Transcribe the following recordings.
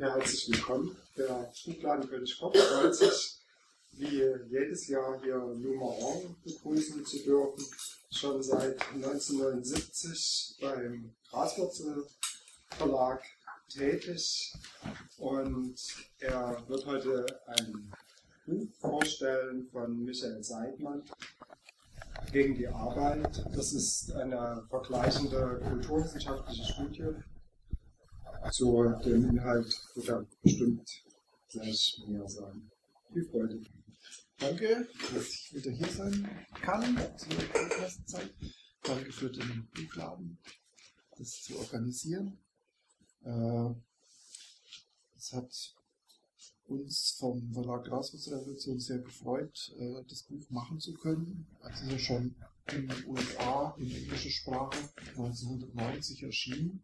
Ja, herzlich willkommen. Der Buchladen König Kopp freut sich, wie jedes Jahr hier Numeron begrüßen zu dürfen. Schon seit 1979 beim Graswurzel Verlag tätig und er wird heute ein Buch vorstellen von Michael Seidmann gegen die Arbeit. Das ist eine vergleichende kulturwissenschaftliche Studie zu dem Inhalt wird er bestimmt gleich mehr sagen. Viel Freude. Danke, dass ich wieder hier sein kann zur Podcast-Zeit. Danke für den Buchladen, das zu organisieren. Äh, es hat uns vom Verlag Graswurzelrevolution sehr gefreut, äh, das Buch machen zu können. Es ist ja schon in den USA in englischer Sprache 1990 erschienen.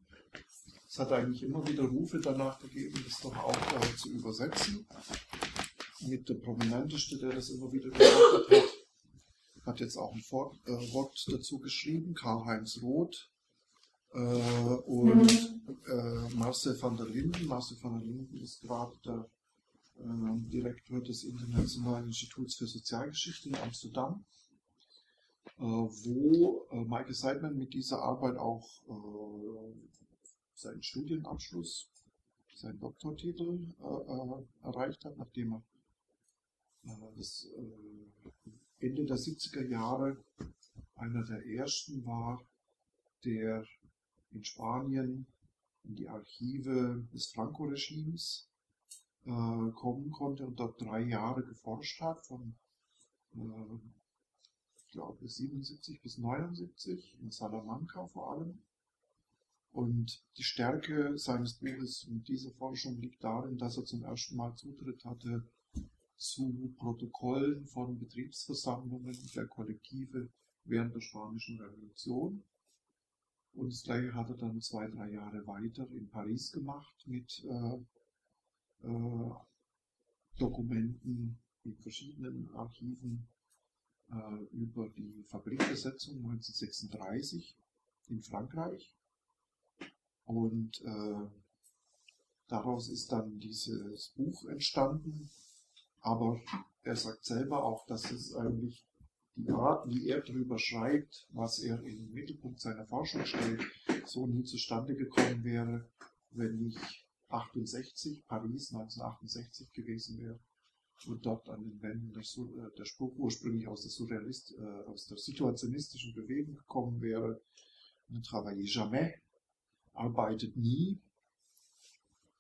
Es hat eigentlich immer wieder Rufe danach gegeben, das doch auch äh, zu übersetzen. Mit der prominenteste, der das immer wieder gemacht hat, hat jetzt auch ein Wort, äh, Wort dazu geschrieben, Karl-Heinz Roth äh, und äh, Marcel van der Linden. Marcel van der Linden ist gerade der äh, Direktor des Internationalen Instituts für Sozialgeschichte in Amsterdam, äh, wo äh, Michael Seidman mit dieser Arbeit auch seinen Studienabschluss, seinen Doktortitel äh, erreicht hat, nachdem er äh, das, äh, Ende der 70er Jahre einer der ersten war, der in Spanien in die Archive des Franco-Regimes äh, kommen konnte und dort drei Jahre geforscht hat, von äh, ich glaube 77 bis 79 in Salamanca vor allem. Und die Stärke seines Buches und dieser Forschung liegt darin, dass er zum ersten Mal Zutritt hatte zu Protokollen von Betriebsversammlungen der Kollektive während der Spanischen Revolution. Und das gleiche hat er dann zwei, drei Jahre weiter in Paris gemacht mit äh, äh, Dokumenten in verschiedenen Archiven äh, über die Fabrikbesetzung 1936 in Frankreich und äh, daraus ist dann dieses Buch entstanden. Aber er sagt selber auch, dass es eigentlich die Art, wie er darüber schreibt, was er im Mittelpunkt seiner Forschung stellt, so nie zustande gekommen wäre, wenn nicht 68, Paris 1968 gewesen wäre und dort an den Wänden der, äh, der Spruch ursprünglich aus der, Surrealist, äh, aus der situationistischen Bewegung gekommen wäre, ne travaillez jamais, arbeitet nie.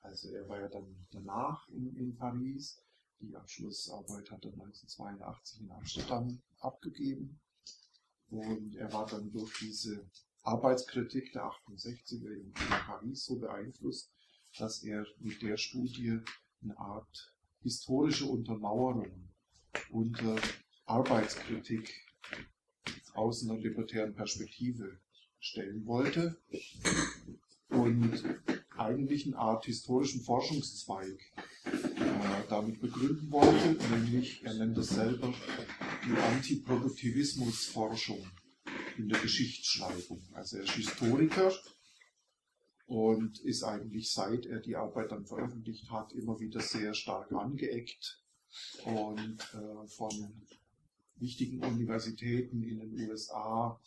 Also er war ja dann danach in, in Paris. Die Abschlussarbeit hat er 1982 in Amsterdam abgegeben. Und er war dann durch diese Arbeitskritik der 68er in, in Paris so beeinflusst, dass er mit der Studie eine Art historische Untermauerung unter Arbeitskritik aus einer libertären Perspektive stellen wollte und eigentlich eine Art historischen Forschungszweig äh, damit begründen wollte, nämlich, er nennt es selber, die Antiproduktivismusforschung in der Geschichtsschreibung. Also er ist Historiker und ist eigentlich, seit er die Arbeit dann veröffentlicht hat, immer wieder sehr stark angeeckt und äh, von wichtigen Universitäten in den USA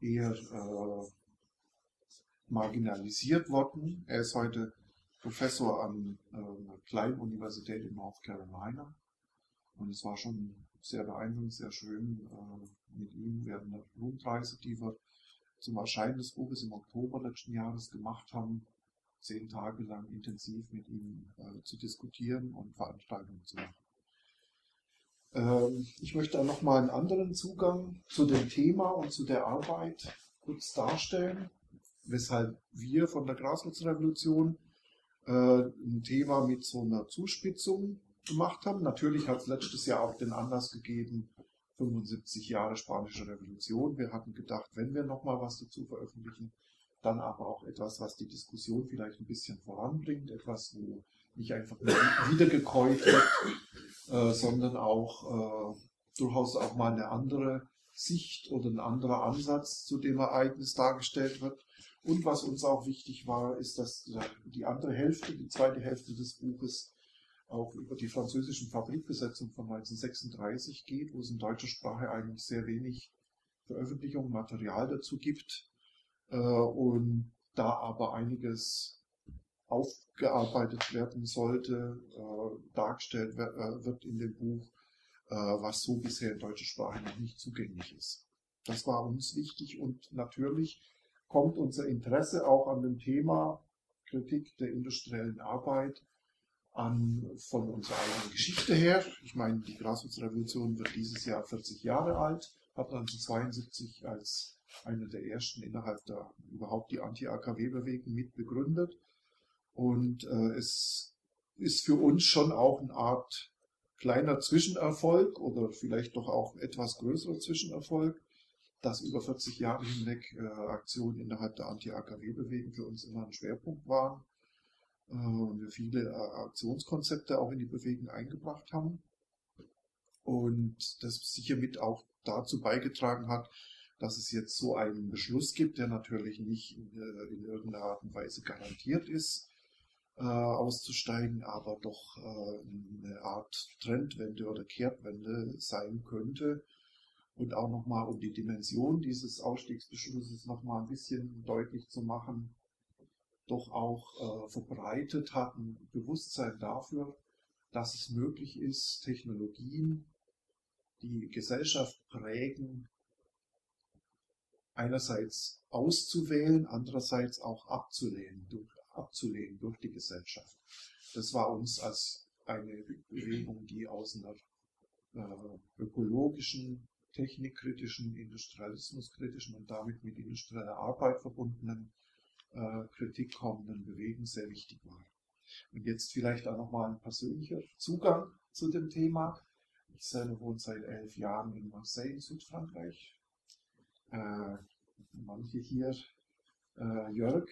eher äh, marginalisiert worden. Er ist heute Professor an äh, einer kleinen Universität in North Carolina. Und es war schon sehr beeindruckend, sehr schön äh, mit ihm während der Rundreise, die wir zum Erscheinen des Buches im Oktober letzten Jahres gemacht haben, zehn Tage lang intensiv mit ihm äh, zu diskutieren und Veranstaltungen zu machen. Ähm, ich möchte auch nochmal einen anderen Zugang zu dem Thema und zu der Arbeit kurz darstellen weshalb wir von der Graswurzelrevolution äh, ein Thema mit so einer Zuspitzung gemacht haben. Natürlich hat es letztes Jahr auch den Anlass gegeben, 75 Jahre Spanische Revolution. Wir hatten gedacht, wenn wir nochmal was dazu veröffentlichen, dann aber auch etwas, was die Diskussion vielleicht ein bisschen voranbringt, etwas, wo nicht einfach wiedergekäut wird, äh, sondern auch äh, durchaus auch mal eine andere Sicht oder ein anderer Ansatz zu dem Ereignis dargestellt wird. Und was uns auch wichtig war, ist, dass die andere Hälfte, die zweite Hälfte des Buches auch über die französischen Fabrikbesetzung von 1936 geht, wo es in deutscher Sprache eigentlich sehr wenig Veröffentlichung, Material dazu gibt. Äh, und da aber einiges aufgearbeitet werden sollte, äh, dargestellt äh, wird in dem Buch, was so bisher in deutscher Sprache noch nicht zugänglich ist. Das war uns wichtig und natürlich kommt unser Interesse auch an dem Thema Kritik der industriellen Arbeit an von unserer eigenen Geschichte her. Ich meine, die Graswurzrevolution wird dieses Jahr 40 Jahre alt, hat 1972 als eine der ersten innerhalb der überhaupt die Anti-AKW-Bewegung mit begründet. Und äh, es ist für uns schon auch eine Art kleiner Zwischenerfolg oder vielleicht doch auch etwas größerer Zwischenerfolg, dass über 40 Jahre hinweg äh, Aktionen innerhalb der Anti-AKW-Bewegung für uns immer ein Schwerpunkt waren äh, und wir viele äh, Aktionskonzepte auch in die Bewegung eingebracht haben. Und das sicher mit auch dazu beigetragen hat, dass es jetzt so einen Beschluss gibt, der natürlich nicht in, äh, in irgendeiner Art und Weise garantiert ist, äh, auszusteigen, aber doch äh, eine Art Trendwende oder Kehrtwende sein könnte. Und auch nochmal, um die Dimension dieses Ausstiegsbeschlusses nochmal ein bisschen deutlich zu machen, doch auch äh, verbreitet hat ein Bewusstsein dafür, dass es möglich ist, Technologien, die Gesellschaft prägen, einerseits auszuwählen, andererseits auch abzulehnen durch, abzulehnen durch die Gesellschaft. Das war uns als eine Bewegung, die aus einer äh, ökologischen, technikkritischen, industrialismuskritischen und damit mit industrieller Arbeit verbundenen äh, Kritik kommenden Bewegung sehr wichtig war. Und jetzt vielleicht auch nochmal ein persönlicher Zugang zu dem Thema. Ich selber wohne seit elf Jahren in Marseille in Südfrankreich. Äh, manche hier, äh, Jörg,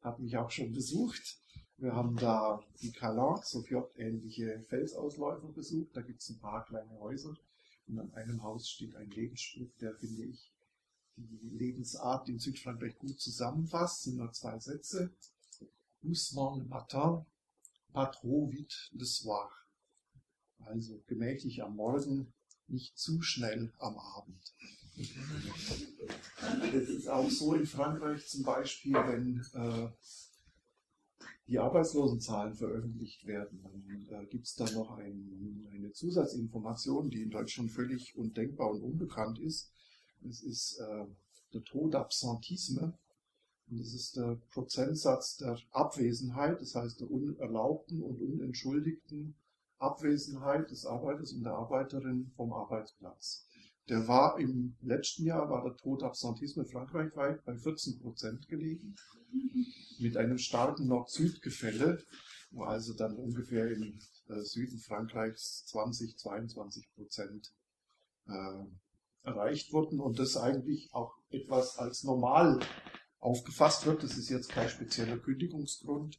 hat mich auch schon besucht. Wir haben da die Calanques, so ähnliche Felsausläufer besucht. Da gibt es ein paar kleine Häuser. Und an einem Haus steht ein Lebensspruch, der, finde ich, die Lebensart in Südfrankreich gut zusammenfasst. sind nur zwei Sätze. Doucement le matin, pas trop vite le soir. Also gemächlich am Morgen, nicht zu schnell am Abend. Das ist auch so in Frankreich zum Beispiel, wenn äh, die Arbeitslosenzahlen veröffentlicht werden, dann äh, gibt es da noch ein, eine Zusatzinformation, die in Deutschland völlig undenkbar und unbekannt ist. Es ist äh, der Tod Absentisme. Und das ist der Prozentsatz der Abwesenheit, das heißt der unerlaubten und unentschuldigten Abwesenheit des Arbeiters und der Arbeiterin vom Arbeitsplatz. Der war im letzten Jahr, war der Tod Absentisme frankreichweit bei 14 Prozent gelegen, mit einem starken Nord-Süd-Gefälle, wo also dann ungefähr im äh, Süden Frankreichs 20, 22 Prozent äh, erreicht wurden und das eigentlich auch etwas als normal aufgefasst wird. Das ist jetzt kein spezieller Kündigungsgrund,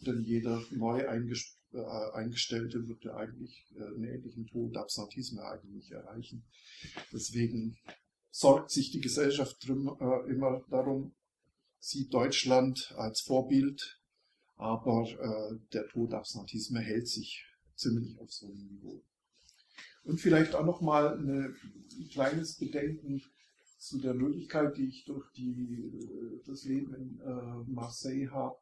denn jeder neu äh, Eingestellte würde eigentlich äh, einen ähnlichen Tod Absentisme eigentlich erreichen. Deswegen sorgt sich die Gesellschaft drum, äh, immer darum, sieht Deutschland als Vorbild, aber äh, der Tod Absentisme hält sich ziemlich auf so einem Niveau. Und vielleicht auch nochmal ein kleines Bedenken zu der Möglichkeit, die ich durch die, äh, das Leben in äh, Marseille habe,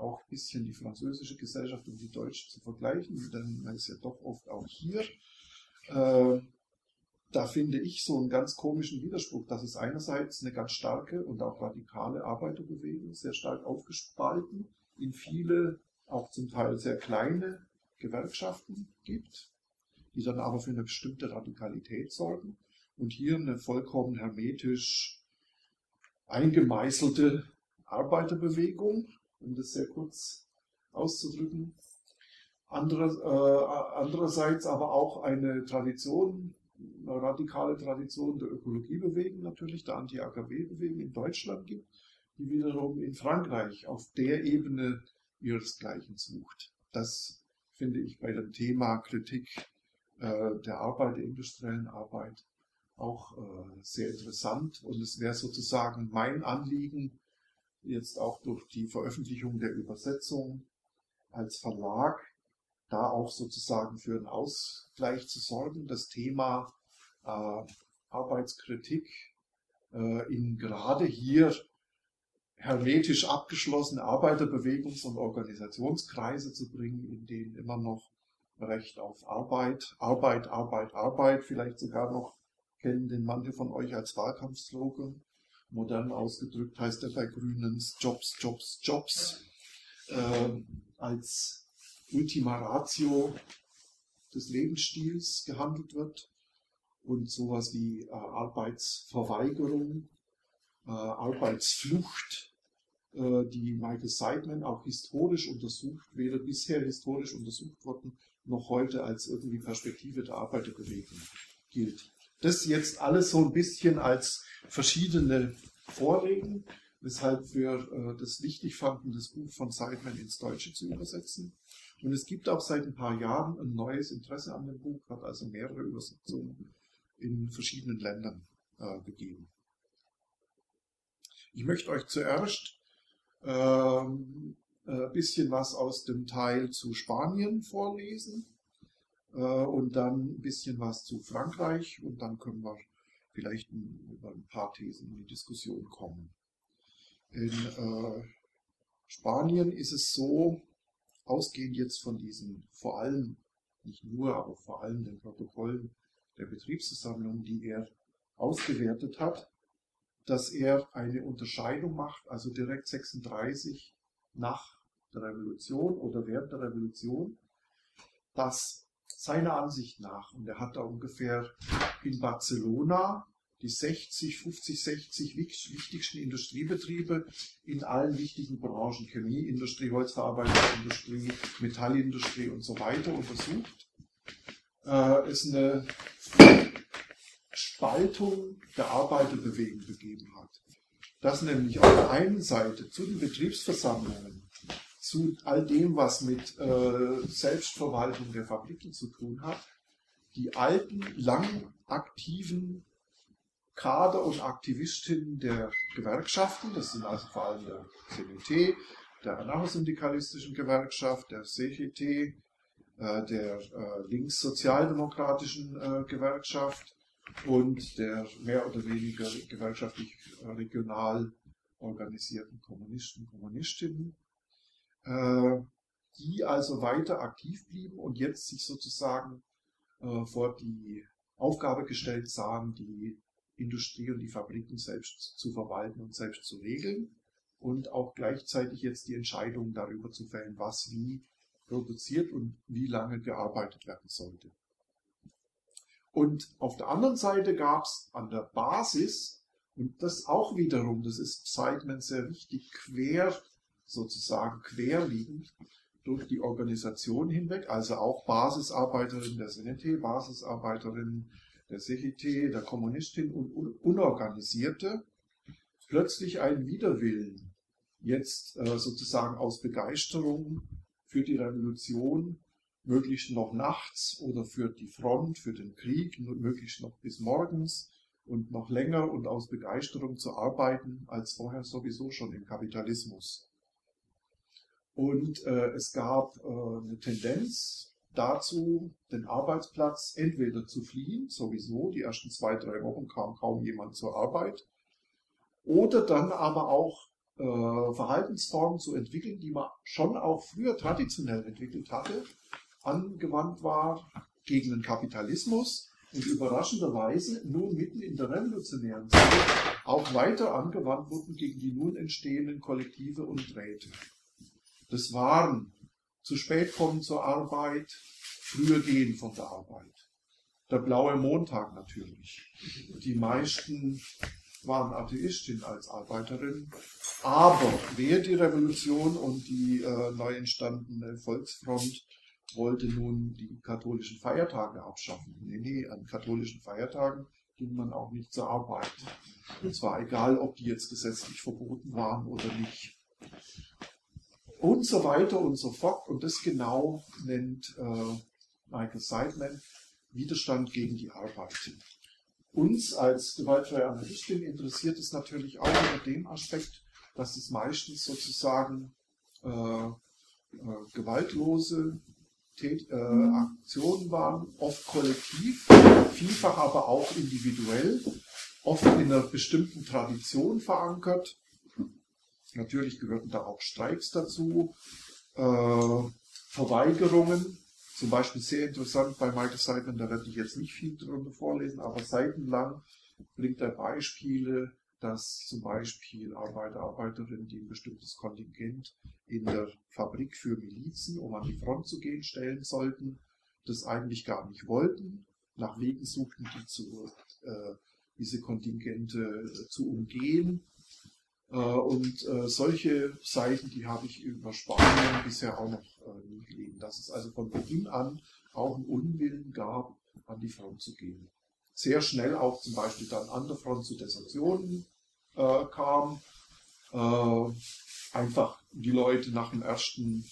auch ein bisschen die französische Gesellschaft und die deutsche zu vergleichen, denn man ist ja doch oft auch hier. Äh, da finde ich so einen ganz komischen Widerspruch, dass es einerseits eine ganz starke und auch radikale Arbeiterbewegung, sehr stark aufgespalten, in viele, auch zum Teil sehr kleine Gewerkschaften gibt, die dann aber für eine bestimmte Radikalität sorgen. Und hier eine vollkommen hermetisch eingemeißelte Arbeiterbewegung, um das sehr kurz auszudrücken. Andere, äh, andererseits aber auch eine Tradition, eine radikale Tradition der Ökologiebewegung natürlich, der Anti-AKW-Bewegung in Deutschland gibt, die wiederum in Frankreich auf der Ebene ihresgleichen sucht. Das finde ich bei dem Thema Kritik äh, der Arbeit, der industriellen Arbeit, auch äh, sehr interessant. Und es wäre sozusagen mein Anliegen, jetzt auch durch die Veröffentlichung der Übersetzung als Verlag, da auch sozusagen für einen Ausgleich zu sorgen. Das Thema äh, Arbeitskritik äh, in gerade hier hermetisch abgeschlossene Arbeiterbewegungs- und Organisationskreise zu bringen, in denen immer noch Recht auf Arbeit, Arbeit, Arbeit, Arbeit, vielleicht sogar noch kennen den manche von euch als Wahlkampfslogan. Modern ausgedrückt heißt er bei Grünen Jobs, Jobs, Jobs. Äh, als Ultima Ratio des Lebensstils gehandelt wird und sowas wie äh, Arbeitsverweigerung, äh, Arbeitsflucht, äh, die Michael Seidman auch historisch untersucht, weder bisher historisch untersucht worden, noch heute als irgendwie Perspektive der Arbeiterbewegung gilt. Das jetzt alles so ein bisschen als verschiedene Vorreden, weshalb wir äh, das wichtig fanden, das Buch von Seidman ins Deutsche zu übersetzen. Und es gibt auch seit ein paar Jahren ein neues Interesse an dem Buch, hat also mehrere Übersetzungen in verschiedenen Ländern äh, gegeben. Ich möchte euch zuerst ähm, ein äh, bisschen was aus dem Teil zu Spanien vorlesen und dann ein bisschen was zu Frankreich und dann können wir vielleicht über ein paar Thesen in die Diskussion kommen. In äh, Spanien ist es so, ausgehend jetzt von diesen vor allem, nicht nur, aber vor allem den Protokollen der Betriebsversammlung, die er ausgewertet hat, dass er eine Unterscheidung macht, also direkt 36 nach der Revolution oder während der Revolution, dass seiner Ansicht nach, und er hat da ungefähr in Barcelona die 60, 50, 60 wichtigsten Industriebetriebe in allen wichtigen Branchen, Chemieindustrie, Holzverarbeitungsindustrie, Metallindustrie und so weiter untersucht. Äh, ist eine Spaltung der Arbeiterbewegung gegeben hat. Dass nämlich auf der einen Seite zu den Betriebsversammlungen, zu all dem, was mit äh, Selbstverwaltung der Fabriken zu tun hat, die alten, lang aktiven Kader und Aktivistinnen der Gewerkschaften, das sind also vor allem der CNT, der anarchosyndikalistischen Gewerkschaft, der CGT, äh, der äh, linkssozialdemokratischen äh, Gewerkschaft und der mehr oder weniger gewerkschaftlich regional organisierten Kommunisten, Kommunistinnen, die also weiter aktiv blieben und jetzt sich sozusagen vor die Aufgabe gestellt sahen, die Industrie und die Fabriken selbst zu verwalten und selbst zu regeln und auch gleichzeitig jetzt die Entscheidung darüber zu fällen, was wie produziert und wie lange gearbeitet werden sollte. Und auf der anderen Seite gab es an der Basis, und das auch wiederum, das ist Seidman sehr wichtig, quer, sozusagen querliegend durch die Organisation hinweg, also auch Basisarbeiterin der CNT, Basisarbeiterin der CGT, der Kommunistin und Unorganisierte, plötzlich einen Widerwillen, jetzt äh, sozusagen aus Begeisterung für die Revolution, möglichst noch nachts oder für die Front, für den Krieg, möglichst noch bis morgens und noch länger und aus Begeisterung zu arbeiten als vorher sowieso schon im Kapitalismus. Und äh, es gab äh, eine Tendenz, dazu, den Arbeitsplatz entweder zu fliehen, sowieso, die ersten zwei, drei Wochen kam kaum jemand zur Arbeit, oder dann aber auch äh, Verhaltensformen zu entwickeln, die man schon auch früher traditionell entwickelt hatte, angewandt war gegen den Kapitalismus und überraschenderweise nun mitten in der revolutionären Zeit auch weiter angewandt wurden gegen die nun entstehenden Kollektive und Räte. Das waren zu spät kommen zur Arbeit, früher gehen von der Arbeit. Der blaue Montag natürlich. Die meisten waren Atheistin als Arbeiterin, aber wer die Revolution und die äh, neu entstandene Volksfront wollte nun die katholischen Feiertage abschaffen. Nee, nee, an katholischen Feiertagen ging man auch nicht zur Arbeit. Und zwar egal, ob die jetzt gesetzlich verboten waren oder nicht und so weiter und so fort. Und das genau nennt äh, Michael Seidman Widerstand gegen die Arbeit. Uns als gewaltfreie Anarchistin interessiert es natürlich auch unter dem Aspekt, dass es meistens sozusagen äh, äh, gewaltlose Tät äh, Aktionen waren, oft kollektiv, vielfach aber auch individuell, oft in einer bestimmten Tradition verankert. Natürlich gehörten da auch Streiks dazu, äh, Verweigerungen, zum Beispiel sehr interessant bei Michael Seidman, da werde ich jetzt nicht viel drunter vorlesen, aber seitenlang bringt er Beispiele, dass zum Beispiel Arbeiter, Arbeiterinnen, die ein bestimmtes Kontingent in der Fabrik für Milizen, um an die Front zu gehen, stellen sollten, das eigentlich gar nicht wollten, nach Wegen suchten, die zu, äh, diese Kontingente äh, zu umgehen. Äh, und äh, solche Seiten, die habe ich über Spanien bisher auch noch äh, nie gelesen. Dass es also von Beginn an auch einen Unwillen gab, an die Front zu gehen sehr schnell auch zum Beispiel dann an der Front zu Desertionen kam. Einfach die Leute nach dem ersten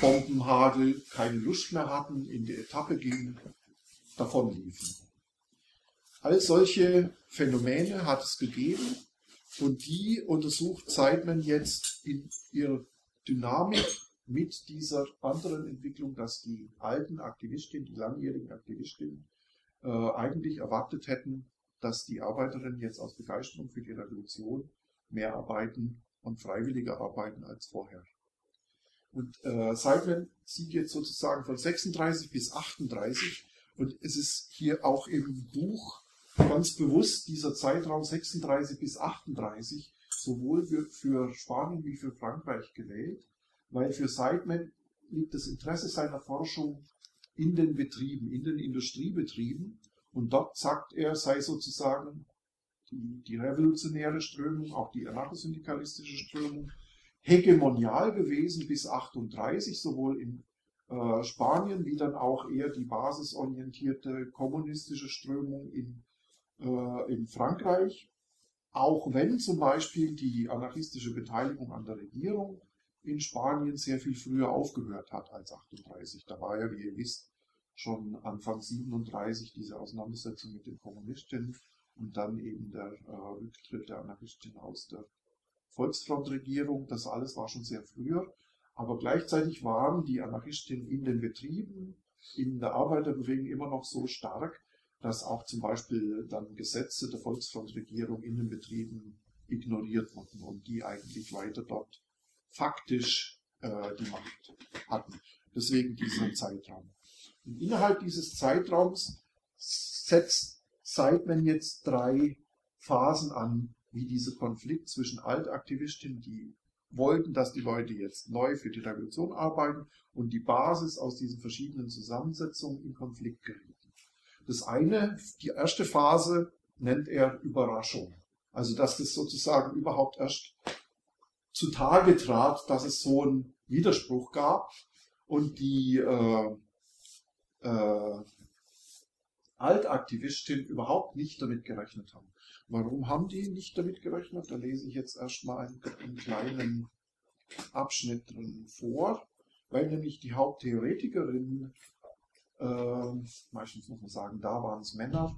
Bombenhagel keine Lust mehr hatten, in die Etappe gingen, davonliefen. All solche Phänomene hat es gegeben und die untersucht Zeitman jetzt in ihrer Dynamik mit dieser anderen Entwicklung, dass die alten Aktivistinnen, die langjährigen Aktivistinnen äh, eigentlich erwartet hätten, dass die Arbeiterinnen jetzt aus Begeisterung für die Revolution mehr arbeiten und freiwilliger arbeiten als vorher. Und äh, Seidman sieht jetzt sozusagen von 36 bis 38 und es ist hier auch im Buch ganz bewusst dieser Zeitraum 36 bis 38 sowohl für, für Spanien wie für Frankreich gewählt, weil für Seidman liegt das Interesse seiner Forschung in den Betrieben, in den Industriebetrieben. Und dort sagt er, sei sozusagen die, die revolutionäre Strömung, auch die anarchosyndikalistische Strömung, hegemonial gewesen bis 38, sowohl in äh, Spanien wie dann auch eher die basisorientierte kommunistische Strömung in, äh, in Frankreich. Auch wenn zum Beispiel die anarchistische Beteiligung an der Regierung in Spanien sehr viel früher aufgehört hat als 38. Da war ja, wie ihr wisst, schon Anfang 37 diese Auseinandersetzung mit den Kommunisten und dann eben der äh, Rücktritt der Anarchisten aus der Volksfrontregierung. Das alles war schon sehr früher. Aber gleichzeitig waren die Anarchisten in den Betrieben, in der Arbeiterbewegung immer noch so stark, dass auch zum Beispiel dann Gesetze der Volksfrontregierung in den Betrieben ignoriert wurden und die eigentlich weiter dort faktisch äh, die Macht hatten. Deswegen dieser Zeitraum. Und innerhalb dieses Zeitraums setzt Seidman jetzt drei Phasen an, wie dieser Konflikt zwischen Altaktivistinnen, die wollten, dass die Leute jetzt neu für die Revolution arbeiten und die Basis aus diesen verschiedenen Zusammensetzungen in Konflikt gerieten. Das eine, die erste Phase nennt er Überraschung. Also dass das sozusagen überhaupt erst zutage trat, dass es so einen Widerspruch gab und die äh, äh, Altaktivistinnen überhaupt nicht damit gerechnet haben. Warum haben die nicht damit gerechnet? Da lese ich jetzt erstmal einen, einen kleinen Abschnitt drin vor, weil nämlich die Haupttheoretikerinnen, äh, meistens muss man sagen, da waren es Männer,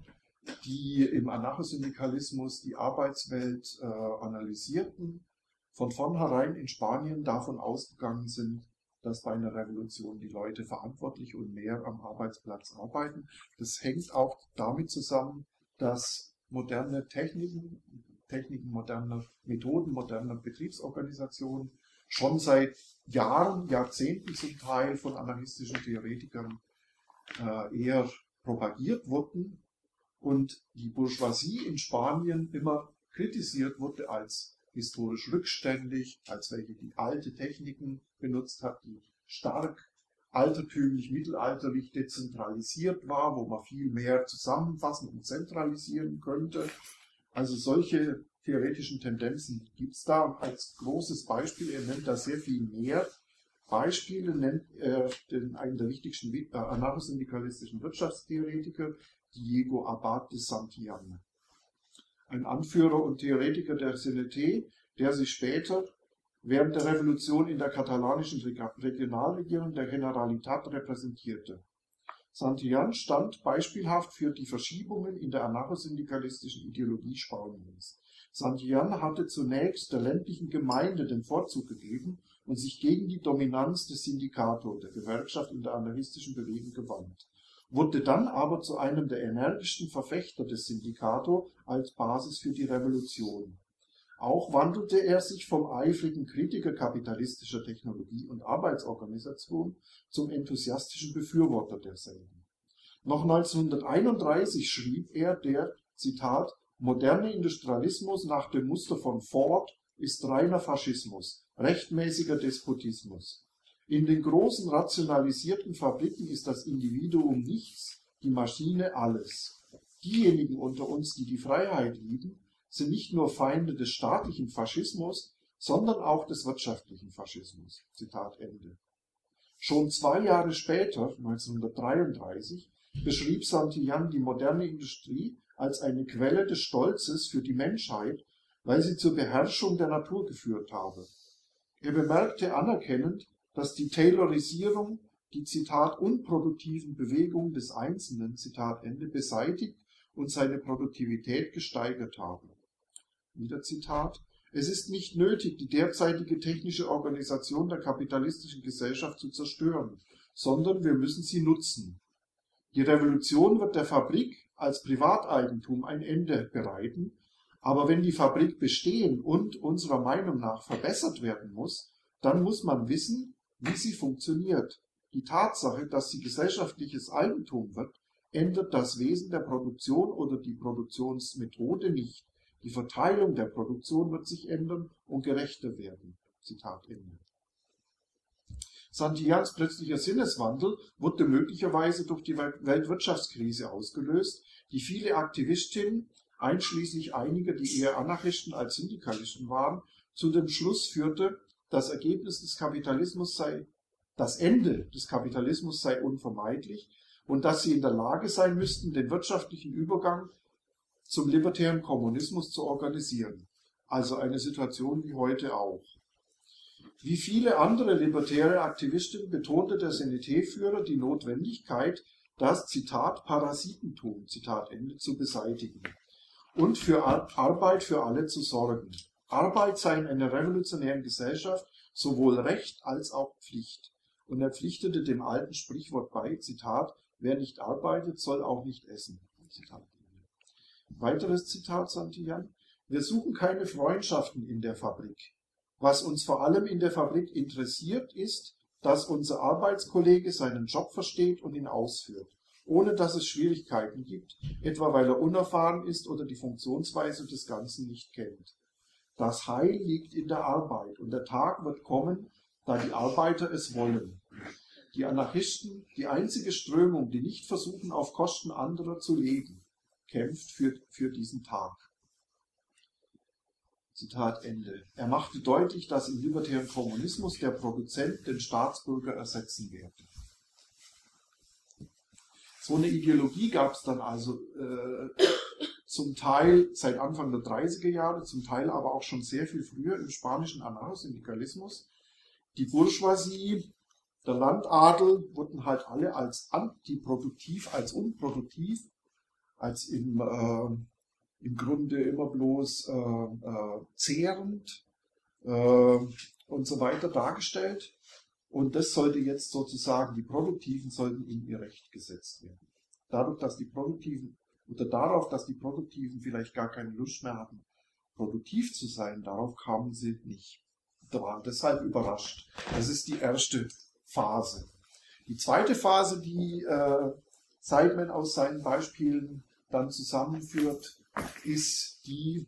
die im Anarchosyndikalismus die Arbeitswelt äh, analysierten, von vornherein in Spanien davon ausgegangen sind, dass bei einer Revolution die Leute verantwortlich und mehr am Arbeitsplatz arbeiten. Das hängt auch damit zusammen, dass moderne Techniken, Techniken moderner Methoden, moderner Betriebsorganisationen schon seit Jahren, Jahrzehnten zum Teil von anarchistischen Theoretikern äh, eher propagiert wurden und die Bourgeoisie in Spanien immer kritisiert wurde als historisch rückständig, als welche die alte Techniken benutzt hat, die stark altertümlich, mittelalterlich dezentralisiert war, wo man viel mehr zusammenfassen und zentralisieren könnte. Also solche theoretischen Tendenzen gibt es da. Als großes Beispiel, er nennt da sehr viel mehr Beispiele, nennt er den, einen der wichtigsten äh, anarchosyndikalistischen Wirtschaftstheoretiker, Diego Abad de Santillana ein Anführer und Theoretiker der CNT, der sich später während der Revolution in der katalanischen Regionalregierung der Generalitat repräsentierte. Santillan stand beispielhaft für die Verschiebungen in der anarchosyndikalistischen Ideologie Spaniens. Santillan hatte zunächst der ländlichen Gemeinde den Vorzug gegeben und sich gegen die Dominanz des Syndikato, der Gewerkschaft in der anarchistischen Bewegung gewandt, wurde dann aber zu einem der energischsten Verfechter des Syndikato als Basis für die Revolution. Auch wandelte er sich vom eifrigen Kritiker kapitalistischer Technologie und Arbeitsorganisation zum enthusiastischen Befürworter derselben. Noch 1931 schrieb er, der, Zitat, moderne Industrialismus nach dem Muster von Ford ist reiner Faschismus, rechtmäßiger Despotismus. In den großen rationalisierten Fabriken ist das Individuum nichts, die Maschine alles. Diejenigen unter uns, die die Freiheit lieben, sind nicht nur Feinde des staatlichen Faschismus, sondern auch des wirtschaftlichen Faschismus. Zitat Ende. Schon zwei Jahre später, 1933, beschrieb Santillán die moderne Industrie als eine Quelle des Stolzes für die Menschheit, weil sie zur Beherrschung der Natur geführt habe. Er bemerkte anerkennend, dass die Taylorisierung die Zitat unproduktiven Bewegungen des Einzelnen Zitat Ende beseitigt und seine Produktivität gesteigert habe. Wieder Zitat. Es ist nicht nötig, die derzeitige technische Organisation der kapitalistischen Gesellschaft zu zerstören, sondern wir müssen sie nutzen. Die Revolution wird der Fabrik als Privateigentum ein Ende bereiten, aber wenn die Fabrik bestehen und unserer Meinung nach verbessert werden muss, dann muss man wissen, wie sie funktioniert. Die Tatsache, dass sie gesellschaftliches Eigentum wird, ändert das Wesen der Produktion oder die Produktionsmethode nicht. Die Verteilung der Produktion wird sich ändern und gerechter werden. Zitat Ende. Santillans plötzlicher Sinneswandel wurde möglicherweise durch die Weltwirtschaftskrise ausgelöst, die viele Aktivistinnen, einschließlich einiger, die eher Anarchisten als Syndikalisten waren, zu dem Schluss führte, das Ergebnis des Kapitalismus sei, das Ende des Kapitalismus sei unvermeidlich und dass sie in der Lage sein müssten, den wirtschaftlichen Übergang zum libertären Kommunismus zu organisieren. Also eine Situation wie heute auch. Wie viele andere libertäre Aktivisten betonte der Senité-Führer die Notwendigkeit, das Zitat Parasitentum Zitat Ende zu beseitigen und für Arbeit für alle zu sorgen. Arbeit sei in einer revolutionären Gesellschaft sowohl Recht als auch Pflicht. Und er pflichtete dem alten Sprichwort bei, Zitat, wer nicht arbeitet, soll auch nicht essen. Zitat. Weiteres Zitat Santillan. Wir suchen keine Freundschaften in der Fabrik. Was uns vor allem in der Fabrik interessiert, ist, dass unser Arbeitskollege seinen Job versteht und ihn ausführt, ohne dass es Schwierigkeiten gibt, etwa weil er unerfahren ist oder die Funktionsweise des Ganzen nicht kennt. Das Heil liegt in der Arbeit und der Tag wird kommen, da die Arbeiter es wollen. Die Anarchisten, die einzige Strömung, die nicht versuchen, auf Kosten anderer zu leben, kämpft für, für diesen Tag. Zitat Ende. Er machte deutlich, dass im libertären Kommunismus der Produzent den Staatsbürger ersetzen werde. So eine Ideologie gab es dann also äh, zum Teil seit Anfang der 30er Jahre, zum Teil aber auch schon sehr viel früher im spanischen Anarchosyndikalismus. Die Bourgeoisie, der Landadel wurden halt alle als antiproduktiv, als unproduktiv, als im äh, im Grunde immer bloß äh, äh, zehrend äh, und so weiter dargestellt. Und das sollte jetzt sozusagen, die Produktiven sollten in ihr Recht gesetzt werden. Dadurch, dass die Produktiven, oder darauf, dass die Produktiven vielleicht gar keine Lust mehr hatten, produktiv zu sein, darauf kamen sie nicht. Da waren deshalb überrascht. Das ist die erste Phase. Die zweite Phase, die äh, Seidman aus seinen Beispielen dann zusammenführt, ist die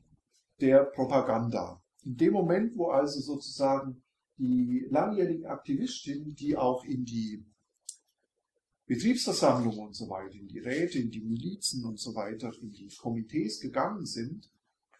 der Propaganda. In dem Moment, wo also sozusagen die langjährigen Aktivistinnen, die auch in die Betriebsversammlungen und so weiter, in die Räte, in die Milizen und so weiter, in die Komitees gegangen sind,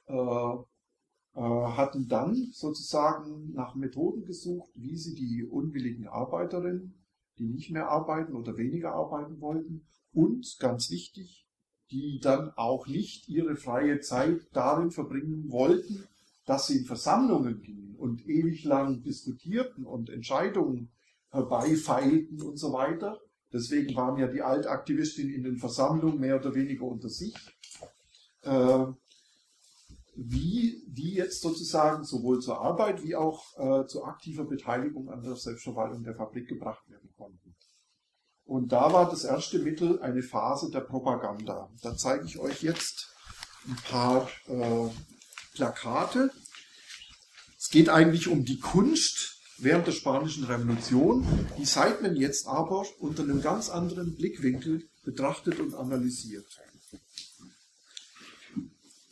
äh, äh, hatten dann sozusagen nach Methoden gesucht, wie sie die unwilligen Arbeiterinnen, die nicht mehr arbeiten oder weniger arbeiten wollten, und ganz wichtig, die dann auch nicht ihre freie Zeit darin verbringen wollten, dass sie in Versammlungen gingen und ewig lang diskutierten und Entscheidungen herbeifeilten und so weiter. Deswegen waren ja die Altaktivistinnen in den Versammlungen mehr oder weniger unter sich. Äh, wie die jetzt sozusagen sowohl zur Arbeit wie auch äh, zu aktiver Beteiligung an der Selbstverwaltung der Fabrik gebracht werden konnten. Und da war das erste Mittel eine Phase der Propaganda. Da zeige ich euch jetzt ein paar äh, Plakate. Es geht eigentlich um die Kunst während der Spanischen Revolution, die Seidman jetzt aber unter einem ganz anderen Blickwinkel betrachtet und analysiert.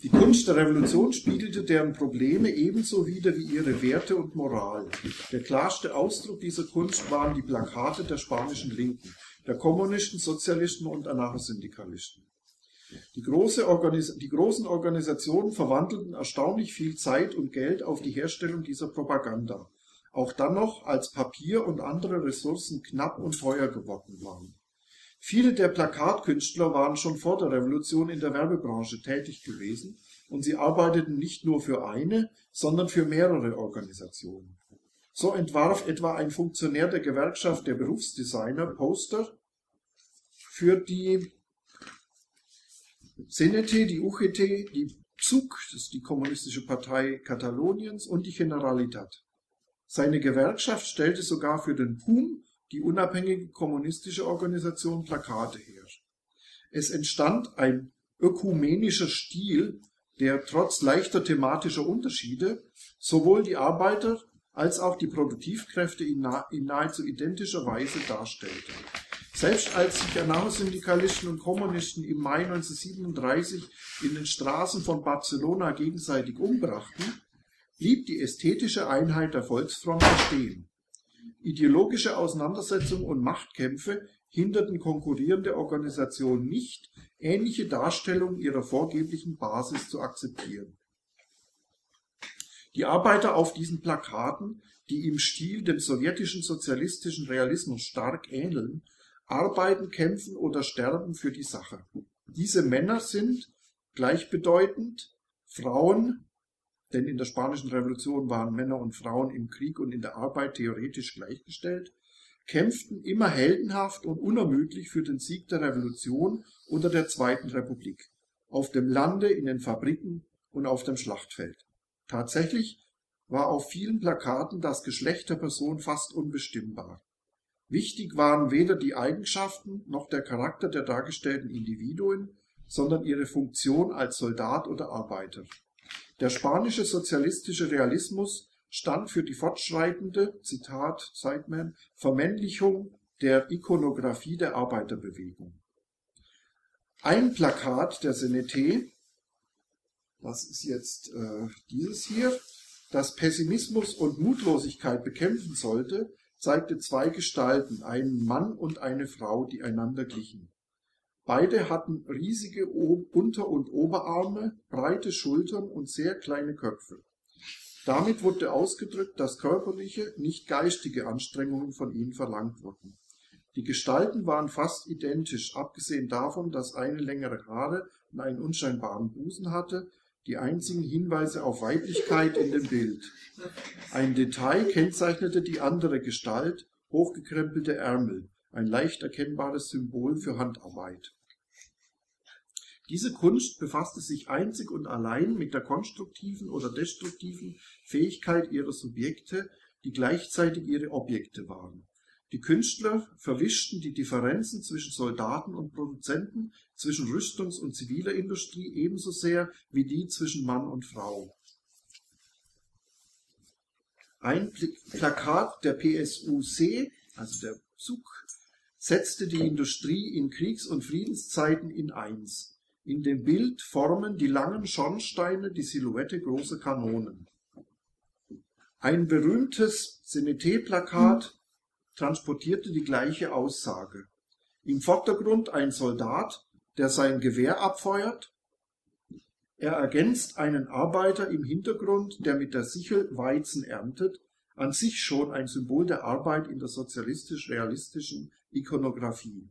Die Kunst der Revolution spiegelte deren Probleme ebenso wider wie ihre Werte und Moral. Der klarste Ausdruck dieser Kunst waren die Plakate der spanischen Linken, der Kommunisten, Sozialisten und Anarchosyndikalisten. Die, große die, großen Organisationen verwandelten erstaunlich viel Zeit und Geld auf die Herstellung dieser Propaganda, auch dann noch, als Papier und andere Ressourcen knapp und teuer geworden waren. Viele der Plakatkünstler waren schon vor der Revolution in der Werbebranche tätig gewesen und sie arbeiteten nicht nur für eine, sondern für mehrere Organisationen. So entwarf etwa ein Funktionär der Gewerkschaft der Berufsdesigner Poster für die CNT, die UGT, die PSUC, das ist die Kommunistische Partei Kataloniens und die Generalitat. Seine Gewerkschaft stellte sogar für den PUM die unabhängige kommunistische Organisation Plakate her. Es entstand ein ökumenischer Stil, der trotz leichter thematischer Unterschiede sowohl die Arbeiter als auch die Produktivkräfte in, nahezu identischer Weise darstellte. Selbst als sich Anarchosyndikalisten und Kommunisten im Mai 1937 in den Straßen von Barcelona gegenseitig umbrachten, blieb die ästhetische Einheit der Volksfront bestehen. Ideologische Auseinandersetzungen und Machtkämpfe hinderten konkurrierende Organisationen nicht, ähnliche Darstellungen ihrer vorgeblichen Basis zu akzeptieren. Die Arbeiter auf diesen Plakaten, die im Stil dem sowjetischen sozialistischen Realismus stark ähneln, arbeiten, kämpfen oder sterben für die Sache. Diese Männer sind gleichbedeutend Frauen, denn in der Spanischen Revolution waren Männer und Frauen im Krieg und in der Arbeit theoretisch gleichgestellt, kämpften immer heldenhaft und unermüdlich für den Sieg der Revolution unter der Zweiten Republik, auf dem Lande, in den Fabriken und auf dem Schlachtfeld. Tatsächlich war auf vielen Plakaten das Geschlecht der Person fast unbestimmbar. Wichtig waren weder die Eigenschaften noch der Charakter der dargestellten Individuen, sondern ihre Funktion als Soldat oder Arbeiter. Der spanische sozialistische Realismus stand für die fortschreitende, Zitat Seidman, Vermännlichung der Ikonographie der Arbeiterbewegung. Ein Plakat der CNT, das ist jetzt äh, dieses hier, das Pessimismus und Mutlosigkeit bekämpfen sollte, zeigte zwei Gestalten, einen Mann und eine Frau, die einander glichen. Beide hatten riesige Unter- und Oberarme, breite Schultern und sehr kleine Köpfe. Damit wurde ausgedrückt, dass körperliche, nicht geistige Anstrengungen von ihnen verlangt wurden. Die Gestalten waren fast identisch, abgesehen davon, dass eine längere Haare und einen unscheinbaren Busen hatte, die einzigen Hinweise auf Weiblichkeit in dem Bild. Ein Detail kennzeichnete die andere Gestalt, hochgekrempelte Ärmel, ein leicht erkennbares Symbol für Handarbeit. Diese Kunst befasste sich einzig und allein mit der konstruktiven oder destruktiven Fähigkeit ihrer Subjekte, die gleichzeitig ihre Objekte waren. Die Künstler verwischten die Differenzen zwischen Soldaten und Produzenten, zwischen Rüstungs- und ziviler Industrie ebenso sehr wie die zwischen Mann und Frau. Ein Plakat der PSUC, also der Zug, setzte die Industrie in Kriegs- und Friedenszeiten in eins. In dem Bild formen die langen Schornsteine die Silhouette großer Kanonen. Ein berühmtes CNT-Plakat transportierte die gleiche Aussage. Im Vordergrund ein Soldat, der sein Gewehr abfeuert, er ergänzt einen Arbeiter im Hintergrund, der mit der Sichel Weizen erntet, an sich schon ein Symbol der Arbeit in der sozialistisch-realistischen Ikonographie.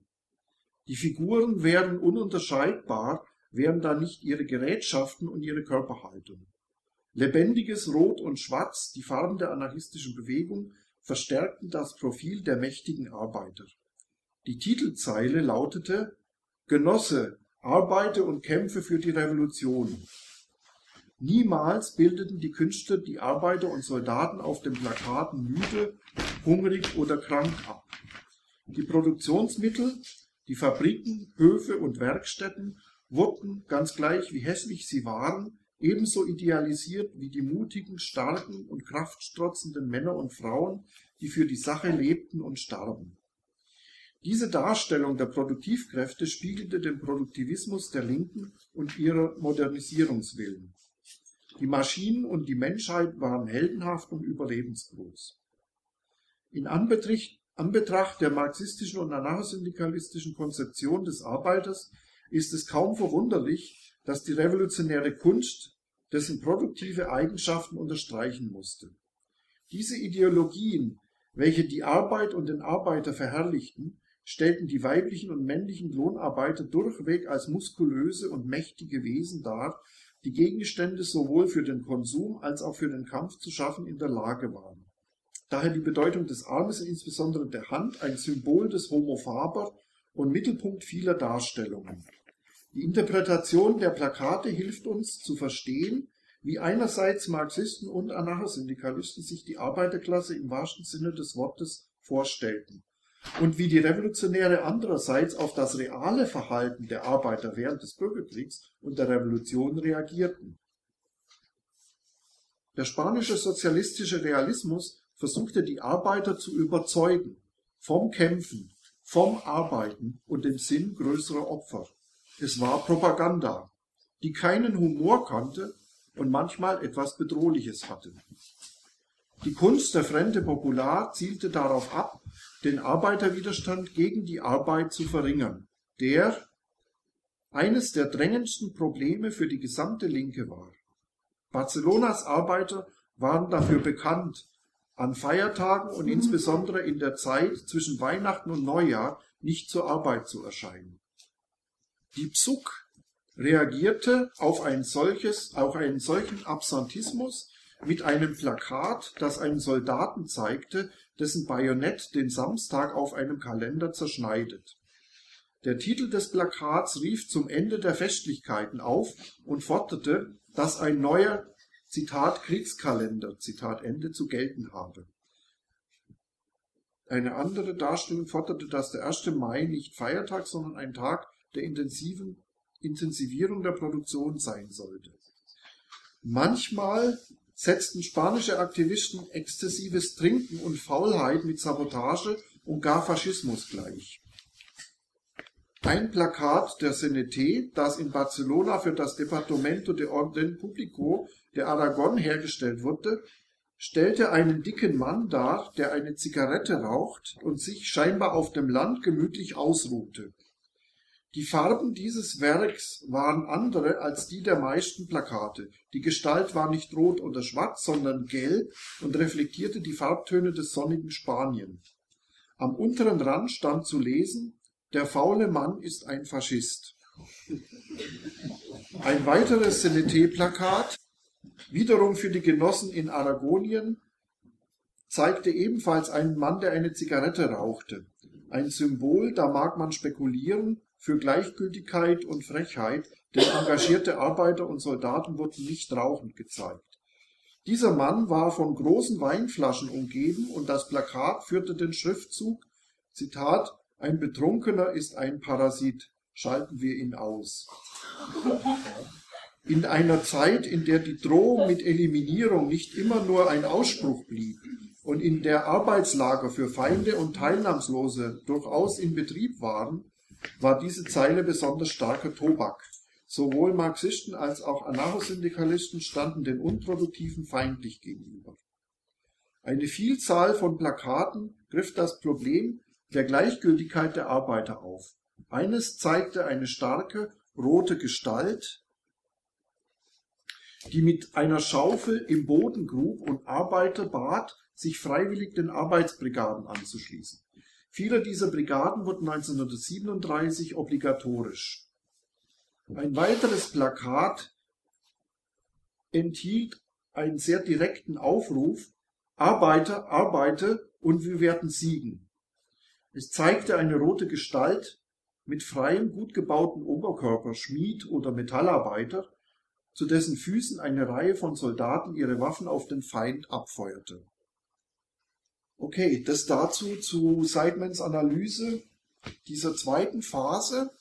Die Figuren wären ununterscheidbar, wären da nicht ihre Gerätschaften und ihre Körperhaltung. Lebendiges Rot und Schwarz, die Farben der anarchistischen Bewegung, verstärkten das Profil der mächtigen Arbeiter. Die Titelzeile lautete Genosse, arbeite und kämpfe für die Revolution. Niemals bildeten die Künstler die Arbeiter und Soldaten auf den Plakaten müde, hungrig oder krank ab. Die Produktionsmittel, die Fabriken, Höfe und Werkstätten wurden, ganz gleich wie hässlich sie waren, ebenso idealisiert wie die mutigen, starken und kraftstrotzenden Männer und Frauen, die für die Sache lebten und starben. Diese Darstellung der Produktivkräfte spiegelte den Produktivismus der Linken und ihrer Modernisierungswillen. Die Maschinen und die Menschheit waren heldenhaft und überlebensgroß. In Anbetracht der marxistischen und anarchosyndikalistischen Konzeption des Arbeiters ist es kaum verwunderlich, dass die revolutionäre Kunst dessen produktive Eigenschaften unterstreichen musste. Diese Ideologien, welche die Arbeit und den Arbeiter verherrlichten, stellten die weiblichen und männlichen Lohnarbeiter durchweg als muskulöse und mächtige Wesen dar, die Gegenstände sowohl für den Konsum als auch für den Kampf zu schaffen in der Lage waren. Daher die Bedeutung des Armes, insbesondere der Hand, ein Symbol des Homo faber und Mittelpunkt vieler Darstellungen. Die Interpretation der Plakate hilft uns zu verstehen, wie einerseits Marxisten und Anarchosyndikalisten sich die Arbeiterklasse im wahrsten Sinne des Wortes vorstellten und wie die Revolutionäre andererseits auf das reale Verhalten der Arbeiter während des Bürgerkriegs und der Revolution reagierten. Der spanische sozialistische Realismus versuchte die Arbeiter zu überzeugen vom Kämpfen, vom Arbeiten und dem Sinn größerer Opfer. Es war Propaganda, die keinen Humor kannte und manchmal etwas Bedrohliches hatte. Die Kunst der Frente Popular zielte darauf ab, den Arbeiterwiderstand gegen die Arbeit zu verringern, der eines der drängendsten Probleme für die gesamte Linke war. Barcelonas Arbeiter waren dafür bekannt, an Feiertagen und insbesondere in der Zeit zwischen Weihnachten und Neujahr nicht zur Arbeit zu erscheinen. Die PSUK reagierte auf ein solches, auch einen solchen Absentismus mit einem Plakat, das einen Soldaten zeigte, dessen Bajonett den Samstag auf einem Kalender zerschneidet. Der Titel des Plakats rief zum Ende der Festlichkeiten auf und forderte, dass ein neuer Zitat Kriegskalender Zitat Ende zu gelten habe. Eine andere Darstellung forderte, dass der 1. Mai nicht Feiertag, sondern ein Tag der intensiven Intensivierung der Produktion sein sollte. Manchmal setzten spanische Aktivisten exzessives Trinken und Faulheit mit Sabotage und gar Faschismus gleich. Ein Plakat der CNT, das in Barcelona für das Departamento de Orden Público de Aragon hergestellt wurde, stellte einen dicken Mann dar, der eine Zigarette raucht und sich scheinbar auf dem Land gemütlich ausruhte. Die Farben dieses Werks waren andere als die der meisten Plakate. Die Gestalt war nicht rot oder schwarz, sondern gelb und reflektierte die Farbtöne des sonnigen Spanien. Am unteren Rand stand zu lesen, der faule Mann ist ein Faschist. Ein weiteres CNT-Plakat, wiederum für die Genossen in Aragonien, zeigte ebenfalls einen Mann, der eine Zigarette rauchte. Ein Symbol, da mag man spekulieren, für Gleichgültigkeit und Frechheit, denn engagierte Arbeiter und Soldaten wurden nicht rauchend gezeigt. Dieser Mann war von großen Weinflaschen umgeben und das Plakat führte den Schriftzug, Zitat, ein Betrunkener ist ein Parasit, schalten wir ihn aus. In einer Zeit, in der die Drohung mit Eliminierung nicht immer nur ein Ausspruch blieb und in der Arbeitslager für Feinde und Teilnahmslose durchaus in Betrieb waren, war diese Zeile besonders starker Tobak. Sowohl Marxisten als auch Anarchosyndikalisten standen den Unproduktiven feindlich gegenüber. Eine Vielzahl von Plakaten griff das Problem der Gleichgültigkeit der Arbeiter auf. Eines zeigte eine starke, rote Gestalt, die mit einer Schaufel im Boden grub und Arbeiter bat, sich freiwillig den Arbeitsbrigaden anzuschließen. Viele dieser Brigaden wurden 1937 obligatorisch. Ein weiteres Plakat enthielt einen sehr direkten Aufruf, Arbeiter, arbeite und wir werden siegen. Es zeigte eine rote Gestalt mit freiem, gut gebauten Oberkörper, Schmied oder Metallarbeiter, zu dessen Füßen eine Reihe von Soldaten ihre Waffen auf den Feind abfeuerte. Okay, das dazu zu Seidmans Analyse dieser zweiten Phase,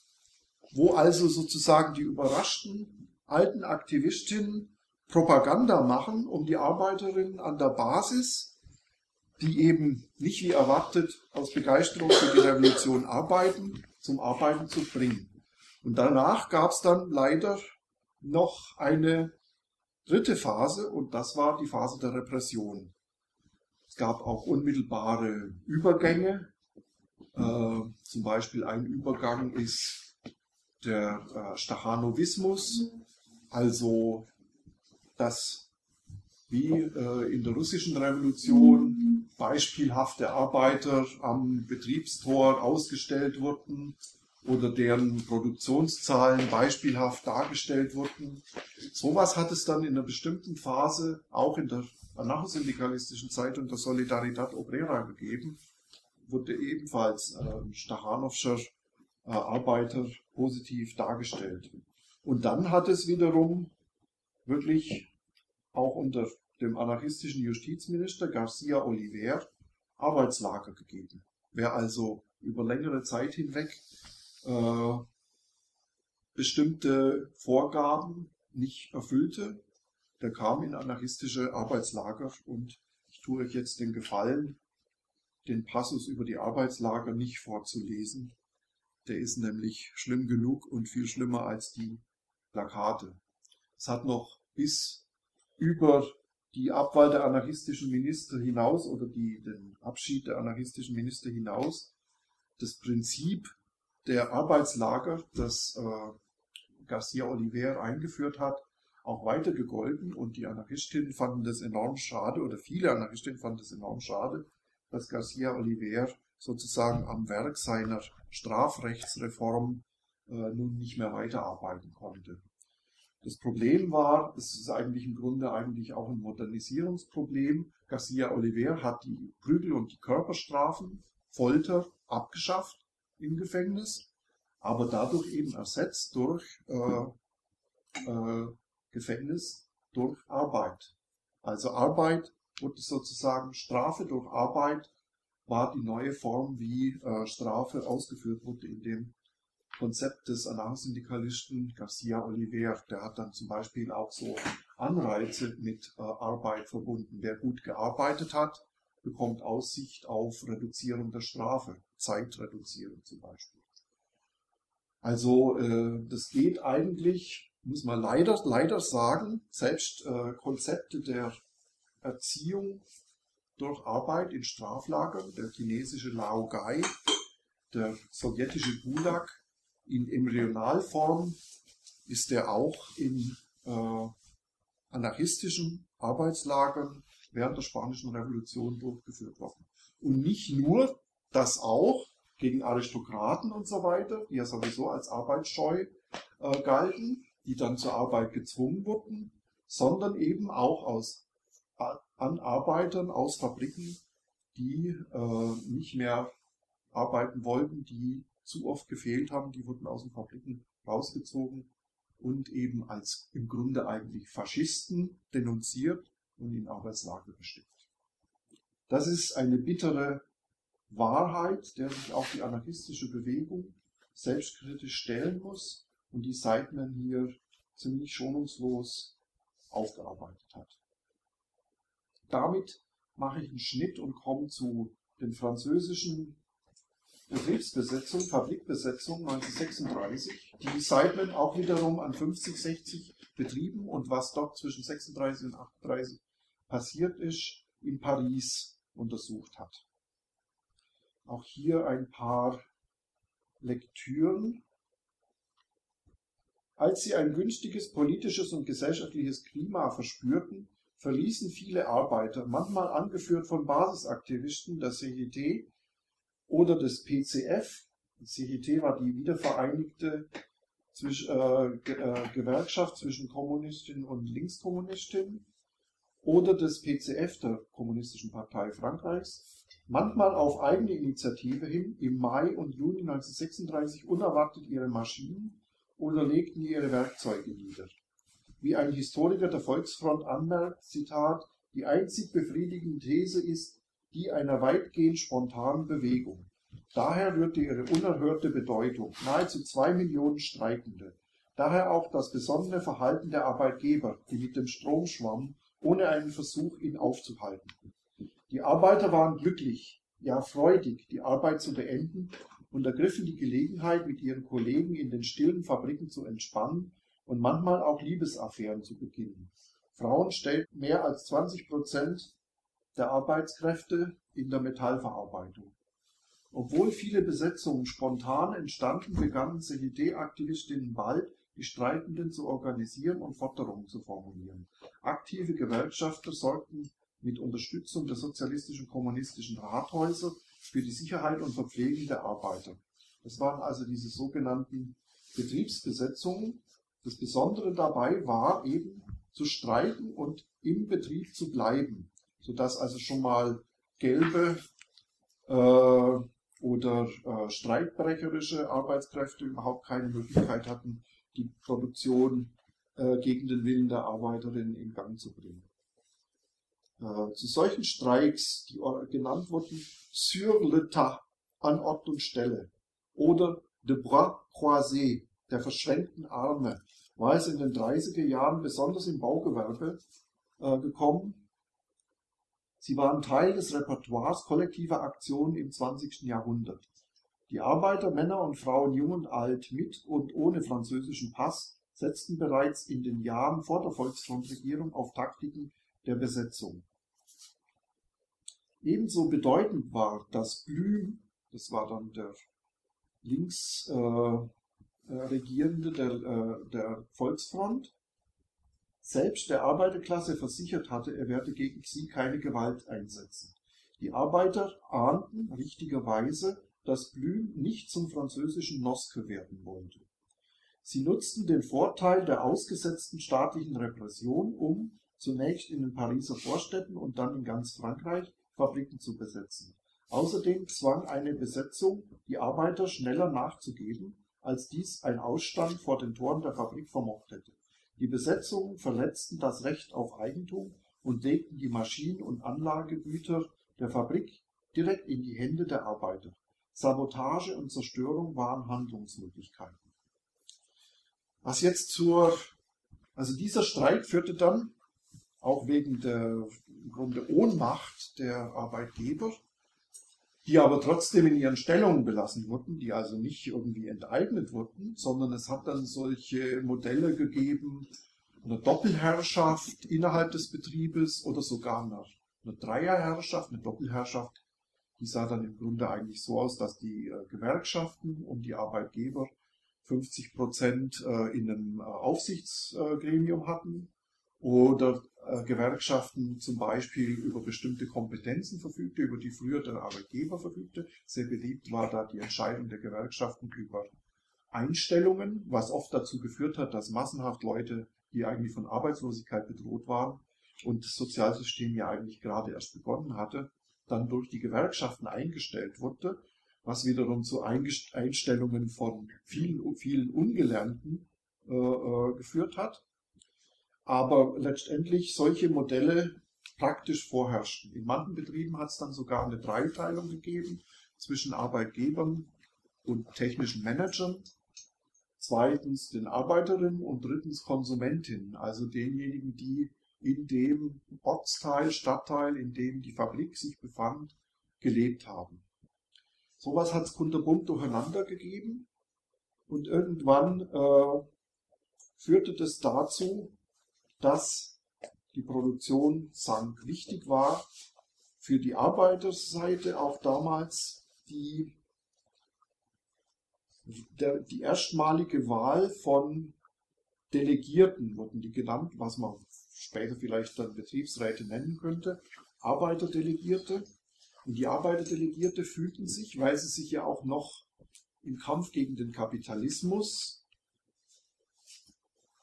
wo also sozusagen die überraschten alten Aktivistinnen Propaganda machen, um die Arbeiterinnen an der Basis, die eben nicht wie erwartet aus Begeisterung für die Revolution arbeiten, zum Arbeiten zu bringen. Und danach gab es dann leider noch eine dritte Phase und das war die Phase der Repression. Gab auch unmittelbare Übergänge. Äh, zum Beispiel ein Übergang ist der äh, Stachanovismus, also dass wie äh, in der russischen Revolution beispielhafte Arbeiter am Betriebstor ausgestellt wurden oder deren Produktionszahlen beispielhaft dargestellt wurden. Sowas hat es dann in einer bestimmten Phase auch in der anarchosyndikalistischen Zeitung der Solidaridad Obrera gegeben, wurde ebenfalls äh, Stachanowscher äh, Arbeiter positiv dargestellt. Und dann hat es wiederum wirklich auch unter dem anarchistischen Justizminister Garcia Oliver Arbeitslager gegeben. Wer also über längere Zeit hinweg äh, bestimmte Vorgaben nicht erfüllte, der kam in anarchistische Arbeitslager und ich tue euch jetzt den Gefallen, den Passus über die Arbeitslager nicht vorzulesen. Der ist nämlich schlimm genug und viel schlimmer als die Plakate. Es hat noch bis über die Abwahl der anarchistischen Minister hinaus oder die, den Abschied der anarchistischen Minister hinaus das Prinzip der Arbeitslager, das äh, Garcia Oliver eingeführt hat, auch weiter gegolten und die Anarchistinnen fanden das enorm schade oder viele Anarchistinnen fanden es enorm schade, dass Garcia Oliver sozusagen am Werk seiner Strafrechtsreform äh, nun nicht mehr weiterarbeiten konnte. Das Problem war, es ist eigentlich im Grunde eigentlich auch ein Modernisierungsproblem. Garcia Oliver hat die Prügel- und die Körperstrafen, Folter abgeschafft im Gefängnis, aber dadurch eben ersetzt durch äh, äh, Gefängnis durch Arbeit. Also Arbeit wurde sozusagen Strafe durch Arbeit war die neue Form, wie äh, Strafe ausgeführt wurde in dem Konzept des Anarchosyndikalisten Garcia Oliver. Der hat dann zum Beispiel auch so Anreize mit äh, Arbeit verbunden. Wer gut gearbeitet hat, bekommt Aussicht auf Reduzierung der Strafe, Zeitreduzierung zum Beispiel. Also äh, das geht eigentlich, muss man leider, leider sagen, selbst äh, Konzepte der Erziehung durch Arbeit in Straflagern, der chinesische Laogai, der sowjetische Gulag, in Embryonalform ist er auch in äh, anarchistischen Arbeitslagern während der Spanischen Revolution durchgeführt worden. Und nicht nur das auch gegen Aristokraten und so weiter, die ja sowieso als arbeitsscheu äh, galten, die dann zur Arbeit gezwungen wurden, sondern eben auch aus, an Arbeitern aus Fabriken, die äh, nicht mehr arbeiten wollten, die zu oft gefehlt haben, die wurden aus den Fabriken rausgezogen und eben als im Grunde eigentlich Faschisten denunziert und in Arbeitslager gesteckt. Das ist eine bittere Wahrheit, der sich auch die anarchistische Bewegung selbstkritisch stellen muss und die Seidman hier ziemlich schonungslos aufgearbeitet hat. Damit mache ich einen Schnitt und komme zu den französischen Betriebsbesetzung, Fabrikbesetzung 1936, die Seidman auch wiederum an 50, 60 Betrieben und was dort zwischen 36 und 38 passiert ist, in Paris untersucht hat. Auch hier ein paar Lektüren. Als sie ein günstiges politisches und gesellschaftliches Klima verspürten, verließen viele Arbeiter, manchmal angeführt von Basisaktivisten der CGT oder des PCF. Die CGT war die wiedervereinigte zwischen, äh, äh, Gewerkschaft zwischen Kommunistinnen und Linkskommunistinnen oder des PCF, der Kommunistischen Partei Frankreichs, manchmal auf eigene Initiative hin im Mai und Juni 1936 unerwartet ihre Maschinen oder legten ihre Werkzeuge nieder. wie ein Historiker der Volksfront anmerkt, Zitat, die einzig befriedigende These ist die einer weitgehend spontanen Bewegung. Daher rührte ihre unerhörte Bedeutung, nahezu zwei Millionen Streikende. Daher auch das besondere Verhalten der Arbeitgeber, die mit dem Strom schwammen, ohne einen Versuch, ihn aufzuhalten. Die Arbeiter waren glücklich, ja freudig, die Arbeit zu beenden und ergriffen die Gelegenheit, mit ihren Kollegen in den stillen Fabriken zu entspannen und manchmal auch Liebesaffären zu beginnen. Frauen stellten mehr als 20 Prozent der Arbeitskräfte in der Metallverarbeitung. Obwohl viele Besetzungen spontan entstanden, begannen CGD-Aktivistinnen bald, die Streikenden zu organisieren und Forderungen zu formulieren. Aktive Gewerkschafter sorgten mit Unterstützung der sozialistischen kommunistischen Rathäuser für die Sicherheit und Verpflegung der Arbeiter. Das waren also diese sogenannten Betriebsbesetzungen. Das Besondere dabei war eben zu streiken und im Betrieb zu bleiben, sodass also schon mal gelbe äh, oder äh, streikbrecherische Arbeitskräfte überhaupt keine Möglichkeit hatten, die Produktion äh, gegen den Willen der Arbeiterin in Gang zu bringen. Äh, zu solchen Streiks, die genannt wurden, sur le tas, an Ort und Stelle, oder de bras croisés, der verschränkten Arme, war es in den 30er Jahren besonders im Baugewerbe äh, gekommen. Sie waren Teil des Repertoires kollektiver Aktionen im 20. Jahrhundert. Die Arbeiter, Männer und Frauen, jung und alt, mit und ohne französischen Pass, setzten bereits in den Jahren vor der Volksfrontregierung auf Taktiken der Besetzung. Ebenso bedeutend war, dass Blüm, das war dann der links äh, äh, Regierende der, äh, der Volksfront, selbst der Arbeiterklasse versichert hatte, er werde gegen sie keine Gewalt einsetzen. Die Arbeiter ahnten richtigerweise, dass Blüm nicht zum französischen Noske werden wollte. Sie nutzten den Vorteil der ausgesetzten staatlichen Repression, um zunächst in den Pariser Vorstädten und dann in ganz Frankreich Fabriken zu besetzen. Außerdem zwang eine Besetzung die Arbeiter schneller nachzugeben, als dies ein Ausstand vor den Toren der Fabrik vermocht hätte. Die Besetzungen verletzten das Recht auf Eigentum und legten die Maschinen- und Anlagegüter der Fabrik direkt in die Hände der Arbeiter. Sabotage und Zerstörung waren Handlungsmöglichkeiten. Was jetzt zur, also dieser Streik führte dann auch wegen der im Grunde Ohnmacht der Arbeitgeber, die aber trotzdem in ihren Stellungen belassen wurden, die also nicht irgendwie enteignet wurden, sondern es hat dann solche Modelle gegeben, eine Doppelherrschaft innerhalb des Betriebes oder sogar eine, eine Dreierherrschaft, eine Doppelherrschaft, die sah dann im Grunde eigentlich so aus, dass die äh, Gewerkschaften und die Arbeitgeber 50 Prozent äh, in einem äh, Aufsichtsgremium hatten oder Gewerkschaften zum Beispiel über bestimmte Kompetenzen verfügte, über die früher der Arbeitgeber verfügte. Sehr beliebt war da die Entscheidung der Gewerkschaften über Einstellungen, was oft dazu geführt hat, dass massenhaft Leute, die eigentlich von Arbeitslosigkeit bedroht waren und das Sozialsystem ja eigentlich gerade erst begonnen hatte, dann durch die Gewerkschaften eingestellt wurde, was wiederum zu Einstellungen von vielen, vielen Ungelernten äh, äh geführt hat aber letztendlich solche Modelle praktisch vorherrschten. In manchen Betrieben hat es dann sogar eine Dreiteilung gegeben zwischen Arbeitgebern und technischen Managern, zweitens den Arbeiterinnen und drittens Konsumentinnen, also denjenigen, die in dem Ortsteil, Stadtteil, in dem die Fabrik sich befand, gelebt haben. Sowas hat es kunterbunt durcheinander gegeben und irgendwann äh, führte das dazu, dass die Produktion sank. Wichtig war für die Arbeiterseite auch damals die, der, die erstmalige Wahl von Delegierten, wurden die genannt, was man später vielleicht dann Betriebsräte nennen könnte, Arbeiterdelegierte. Und die Arbeiterdelegierte fühlten sich, weil sie sich ja auch noch im Kampf gegen den Kapitalismus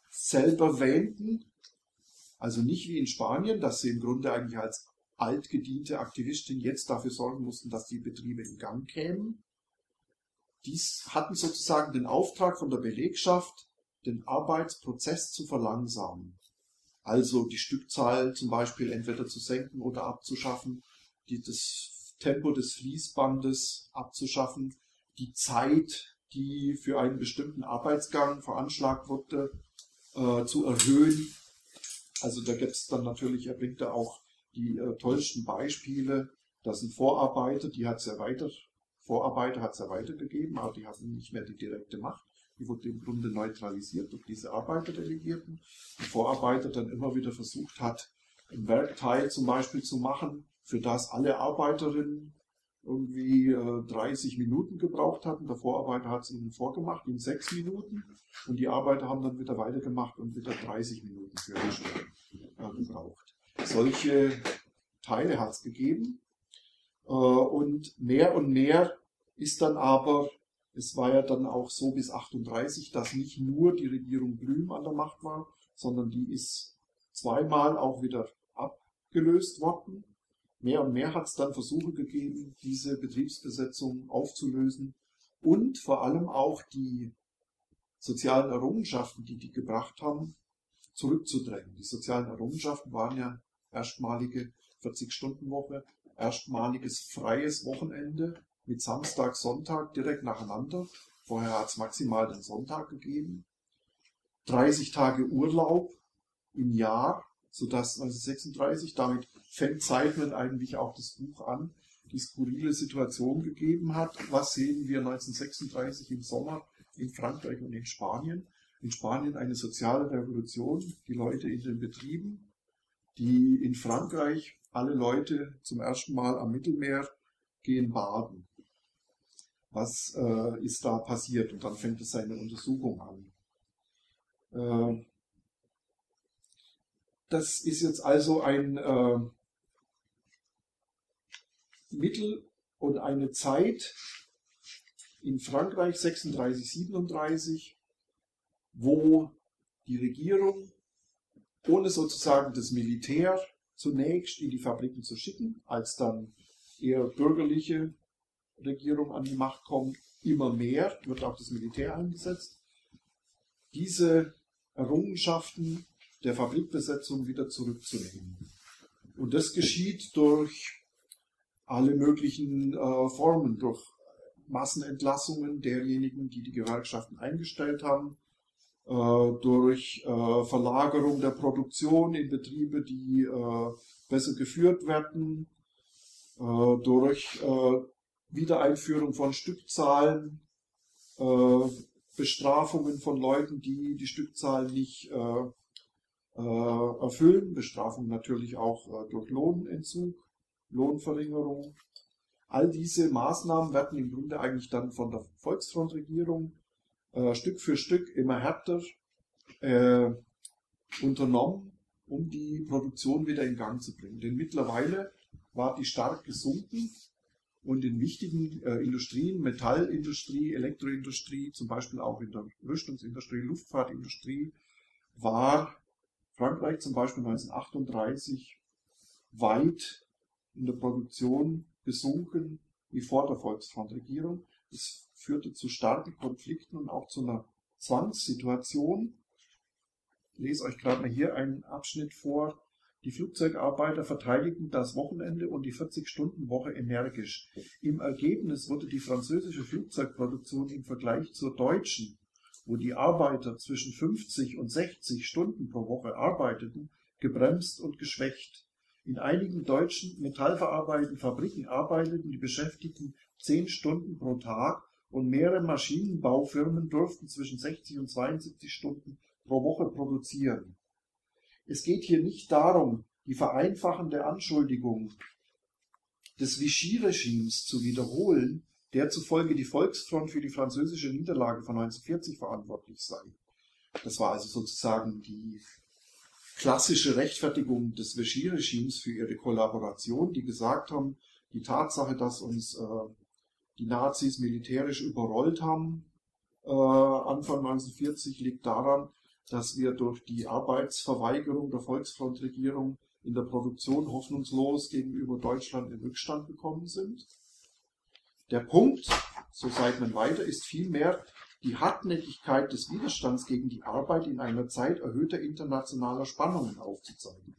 selber wähnten, also nicht wie in Spanien, dass sie im Grunde eigentlich als altgediente Aktivistin jetzt dafür sorgen mussten, dass die Betriebe in Gang kämen. Dies hatten sozusagen den Auftrag von der Belegschaft, den Arbeitsprozess zu verlangsamen. Also die Stückzahl zum Beispiel entweder zu senken oder abzuschaffen, die, das Tempo des Fließbandes abzuschaffen, die Zeit, die für einen bestimmten Arbeitsgang veranschlagt wurde, äh, zu erhöhen. Also da gibt es dann natürlich, er bringt da auch die äh, tollsten Beispiele. Das sind Vorarbeiter, die hat es erweitert. Vorarbeiter hat es ja weitergegeben, aber die hatten nicht mehr die direkte Macht. Die wurde im Grunde neutralisiert durch diese Arbeiterdelegierten. Die Vorarbeiter dann immer wieder versucht hat, ein Werkteil zum Beispiel zu machen, für das alle Arbeiterinnen irgendwie äh, 30 Minuten gebraucht hatten. Der Vorarbeiter hat es ihnen vorgemacht in sechs Minuten und die Arbeiter haben dann wieder weitergemacht und wieder 30 Minuten für die Stunde äh, gebraucht. Solche Teile hat es gegeben äh, und mehr und mehr ist dann aber, es war ja dann auch so bis 38, dass nicht nur die Regierung Blüm an der Macht war, sondern die ist zweimal auch wieder abgelöst worden Mehr und mehr hat es dann Versuche gegeben, diese Betriebsbesetzung aufzulösen und vor allem auch die sozialen Errungenschaften, die die gebracht haben, zurückzudrängen. Die sozialen Errungenschaften waren ja erstmalige 40-Stunden-Woche, erstmaliges freies Wochenende mit Samstag, Sonntag direkt nacheinander. Vorher hat es maximal den Sonntag gegeben. 30 Tage Urlaub im Jahr, sodass 1936 damit fängt Zeitman eigentlich auch das Buch an, die skurrile Situation gegeben hat. Was sehen wir 1936 im Sommer in Frankreich und in Spanien? In Spanien eine soziale Revolution, die Leute in den Betrieben, die in Frankreich alle Leute zum ersten Mal am Mittelmeer gehen baden. Was äh, ist da passiert? Und dann fängt es seine Untersuchung an. Äh, das ist jetzt also ein äh, Mittel und eine Zeit in Frankreich 36, 37, wo die Regierung, ohne sozusagen das Militär zunächst in die Fabriken zu schicken, als dann eher bürgerliche Regierung an die Macht kommt, immer mehr wird auch das Militär eingesetzt, diese Errungenschaften der Fabrikbesetzung wieder zurückzunehmen. Und das geschieht durch alle möglichen äh, Formen, durch Massenentlassungen derjenigen, die die Gewerkschaften eingestellt haben, äh, durch äh, Verlagerung der Produktion in Betriebe, die äh, besser geführt werden, äh, durch äh, Wiedereinführung von Stückzahlen, Bestrafungen von Leuten, die die Stückzahlen nicht erfüllen, Bestrafung natürlich auch durch Lohnentzug. Lohnverringerung. All diese Maßnahmen werden im Grunde eigentlich dann von der Volksfrontregierung äh, Stück für Stück immer härter äh, unternommen, um die Produktion wieder in Gang zu bringen. Denn mittlerweile war die stark gesunken und in wichtigen äh, Industrien, Metallindustrie, Elektroindustrie, zum Beispiel auch in der Rüstungsindustrie, Luftfahrtindustrie, war Frankreich zum Beispiel 1938 weit in der Produktion gesunken wie vor der Volksfrontregierung. Es führte zu starken Konflikten und auch zu einer Zwangssituation. Ich lese euch gerade mal hier einen Abschnitt vor. Die Flugzeugarbeiter verteidigten das Wochenende und die 40-Stunden-Woche energisch. Im Ergebnis wurde die französische Flugzeugproduktion im Vergleich zur deutschen, wo die Arbeiter zwischen 50 und 60 Stunden pro Woche arbeiteten, gebremst und geschwächt. In einigen deutschen metallverarbeitenden Fabriken arbeiteten die Beschäftigten zehn Stunden pro Tag und mehrere Maschinenbaufirmen durften zwischen 60 und 72 Stunden pro Woche produzieren. Es geht hier nicht darum, die vereinfachende Anschuldigung des Vichy-Regimes zu wiederholen, der zufolge die Volksfront für die französische Niederlage von 1940 verantwortlich sei. Das war also sozusagen die klassische Rechtfertigung des Vichy-Regimes für ihre Kollaboration, die gesagt haben, die Tatsache, dass uns äh, die Nazis militärisch überrollt haben, äh, Anfang 1940, liegt daran, dass wir durch die Arbeitsverweigerung der Volksfrontregierung in der Produktion hoffnungslos gegenüber Deutschland in Rückstand gekommen sind. Der Punkt, so sagt man weiter, ist vielmehr, die Hartnäckigkeit des Widerstands gegen die Arbeit in einer Zeit erhöhter internationaler Spannungen aufzuzeigen.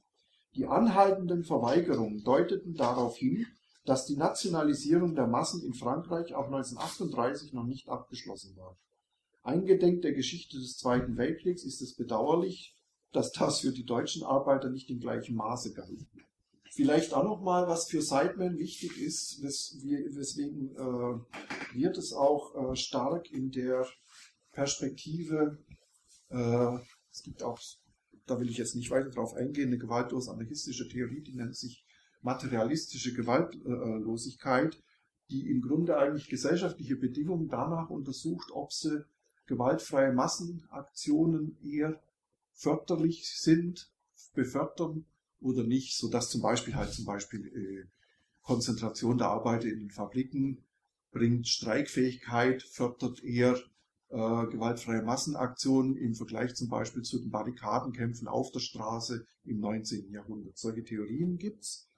Die anhaltenden Verweigerungen deuteten darauf hin, dass die Nationalisierung der Massen in Frankreich auch 1938 noch nicht abgeschlossen war. Eingedenk der Geschichte des Zweiten Weltkriegs ist es bedauerlich, dass das für die deutschen Arbeiter nicht in gleichem Maße galt. Vielleicht auch noch mal, was für Sideman wichtig ist, wes weswegen äh, wird es auch äh, stark in der Perspektive, äh, es gibt auch, da will ich jetzt nicht weiter drauf eingehen, eine gewaltlos anarchistische Theorie, die nennt sich materialistische Gewaltlosigkeit, die im Grunde eigentlich gesellschaftliche Bedingungen danach untersucht, ob sie gewaltfreie Massenaktionen eher förderlich sind, befördern oder nicht, so dass zum Beispiel halt zum Beispiel äh, Konzentration der Arbeiter in den Fabriken bringt Streikfähigkeit, fördert eher äh, gewaltfreie Massenaktionen im Vergleich zum Beispiel zu den Barrikadenkämpfen auf der Straße im 19. Jahrhundert. Solche Theorien gibt's.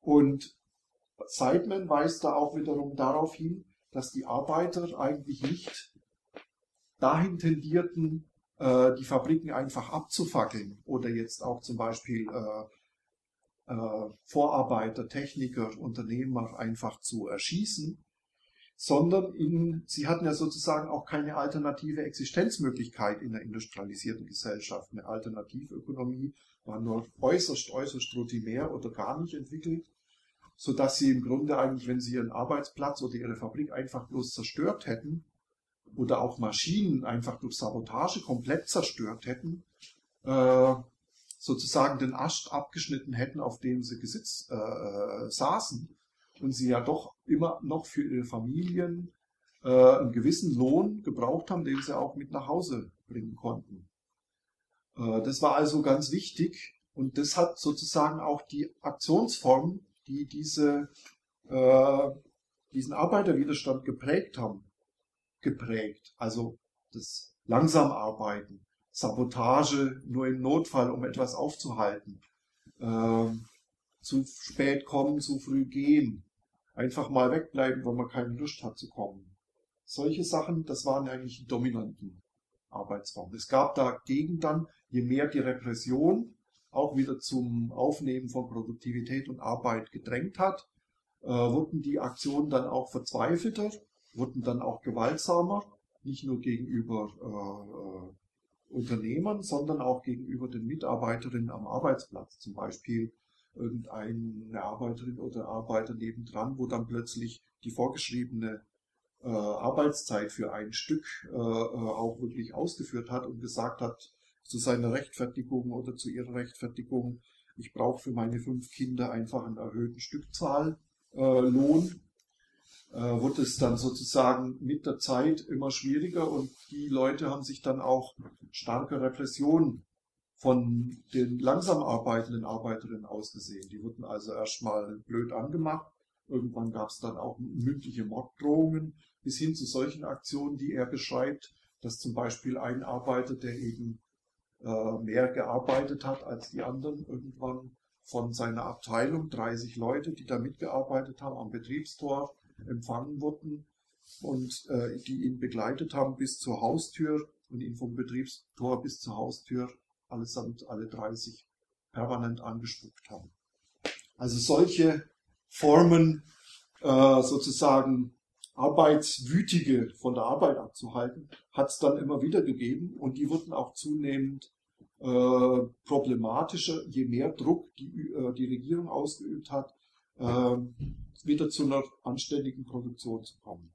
Und Seidman weist da auch wiederum darauf hin, dass die Arbeiter eigentlich nicht dahin tendierten, äh, die Fabriken einfach abzufackeln oder jetzt auch zum Beispiel äh, äh, Vorarbeiter, Techniker, Unternehmer einfach zu erschießen, sondern in, sie hatten ja sozusagen auch keine alternative Existenzmöglichkeit in der industrialisierten Gesellschaft. Eine Alternativökonomie war nur äußerst, äußerst rutinär oder gar nicht entwickelt, so dass sie im Grunde eigentlich, wenn sie ihren Arbeitsplatz oder ihre Fabrik einfach bloß zerstört hätten, oder auch Maschinen einfach durch Sabotage komplett zerstört hätten, äh, sozusagen den Ast abgeschnitten hätten, auf dem sie gesitzt äh, äh, saßen und sie ja doch immer noch für ihre Familien äh, einen gewissen Lohn gebraucht haben, den sie auch mit nach Hause bringen konnten. Äh, das war also ganz wichtig und das hat sozusagen auch die Aktionsform, die diese, äh, diesen Arbeiterwiderstand geprägt haben, geprägt. Also das langsam arbeiten, Sabotage nur im Notfall, um etwas aufzuhalten, ähm, zu spät kommen, zu früh gehen, einfach mal wegbleiben, wo man keine Lust hat zu kommen. Solche Sachen, das waren eigentlich die dominanten Arbeitsformen. Es gab dagegen dann, je mehr die Repression auch wieder zum Aufnehmen von Produktivität und Arbeit gedrängt hat, äh, wurden die Aktionen dann auch verzweifelter wurden dann auch gewaltsamer, nicht nur gegenüber äh, äh, Unternehmern, sondern auch gegenüber den Mitarbeiterinnen am Arbeitsplatz. Zum Beispiel irgendeine Arbeiterin oder Arbeiter nebendran, wo dann plötzlich die vorgeschriebene äh, Arbeitszeit für ein Stück äh, äh auch wirklich ausgeführt hat und gesagt hat, zu seiner Rechtfertigung oder zu ihrer Rechtfertigung, ich brauche für meine fünf Kinder einfach einen erhöhten Stückzahl äh, Lohn äh, wurde es dann sozusagen mit der Zeit immer schwieriger und die Leute haben sich dann auch starke Repression von den langsam arbeitenden Arbeiterinnen ausgesehen. Die wurden also erstmal blöd angemacht. Irgendwann gab es dann auch mündliche Morddrohungen bis hin zu solchen Aktionen, die er beschreibt, dass zum Beispiel ein Arbeiter, der eben äh, mehr gearbeitet hat als die anderen, irgendwann von seiner Abteilung, 30 Leute, die da mitgearbeitet haben am Betriebstor, empfangen wurden und äh, die ihn begleitet haben bis zur Haustür und ihn vom Betriebstor bis zur Haustür allesamt alle 30 permanent angespuckt haben. Also solche Formen äh, sozusagen Arbeitswütige von der Arbeit abzuhalten, hat es dann immer wieder gegeben und die wurden auch zunehmend äh, problematischer, je mehr Druck die, äh, die Regierung ausgeübt hat, äh, wieder zu einer anständigen Produktion zu kommen.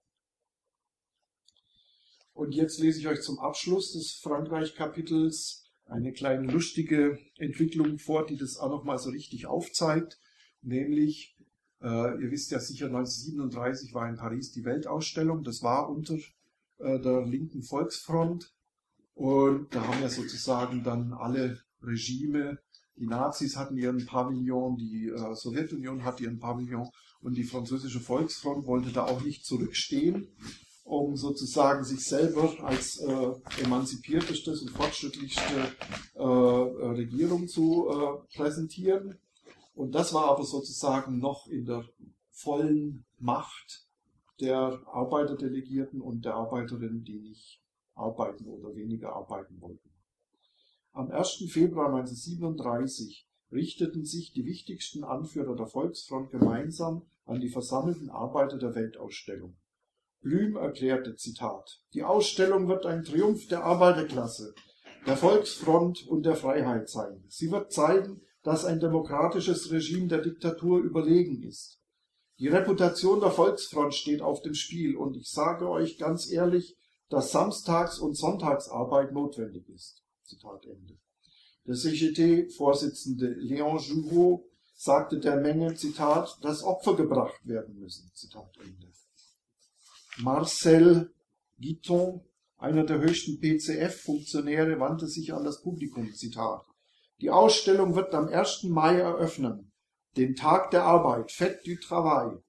Und jetzt lese ich euch zum Abschluss des Frankreich-Kapitels eine kleine lustige Entwicklung vor, die das auch nochmal so richtig aufzeigt. Nämlich, äh, ihr wisst ja sicher, 1937 war in Paris die Weltausstellung. Das war unter äh, der linken Volksfront. Und da haben ja sozusagen dann alle Regime die Nazis hatten ihren Pavillon, die äh, Sowjetunion hatte ihren Pavillon und die französische Volksfront wollte da auch nicht zurückstehen, um sozusagen sich selber als äh, emanzipierteste und fortschrittlichste äh, Regierung zu äh, präsentieren. Und das war aber sozusagen noch in der vollen Macht der Arbeiterdelegierten und der Arbeiterinnen, die nicht arbeiten oder weniger arbeiten wollten. Am 1. Februar 1937 richteten sich die wichtigsten Anführer der Volksfront gemeinsam an die versammelten Arbeiter der Weltausstellung. Blüm erklärte, Zitat, die Ausstellung wird ein Triumph der Arbeiterklasse, der Volksfront und der Freiheit sein. Sie wird zeigen, dass ein demokratisches Regime der Diktatur überlegen ist. Die Reputation der Volksfront steht auf dem Spiel und ich sage euch ganz ehrlich, dass Samstags- und Sonntagsarbeit notwendig ist. Zitat Ende. Der CGT-Vorsitzende Léon Jouveau sagte der Menge, Zitat, dass Opfer gebracht werden müssen. Zitat Ende. Marcel Guiton, einer der höchsten PCF-Funktionäre, wandte sich an das Publikum, Zitat. Die Ausstellung wird am 1. Mai eröffnen, den Tag der Arbeit, Fête du Travail.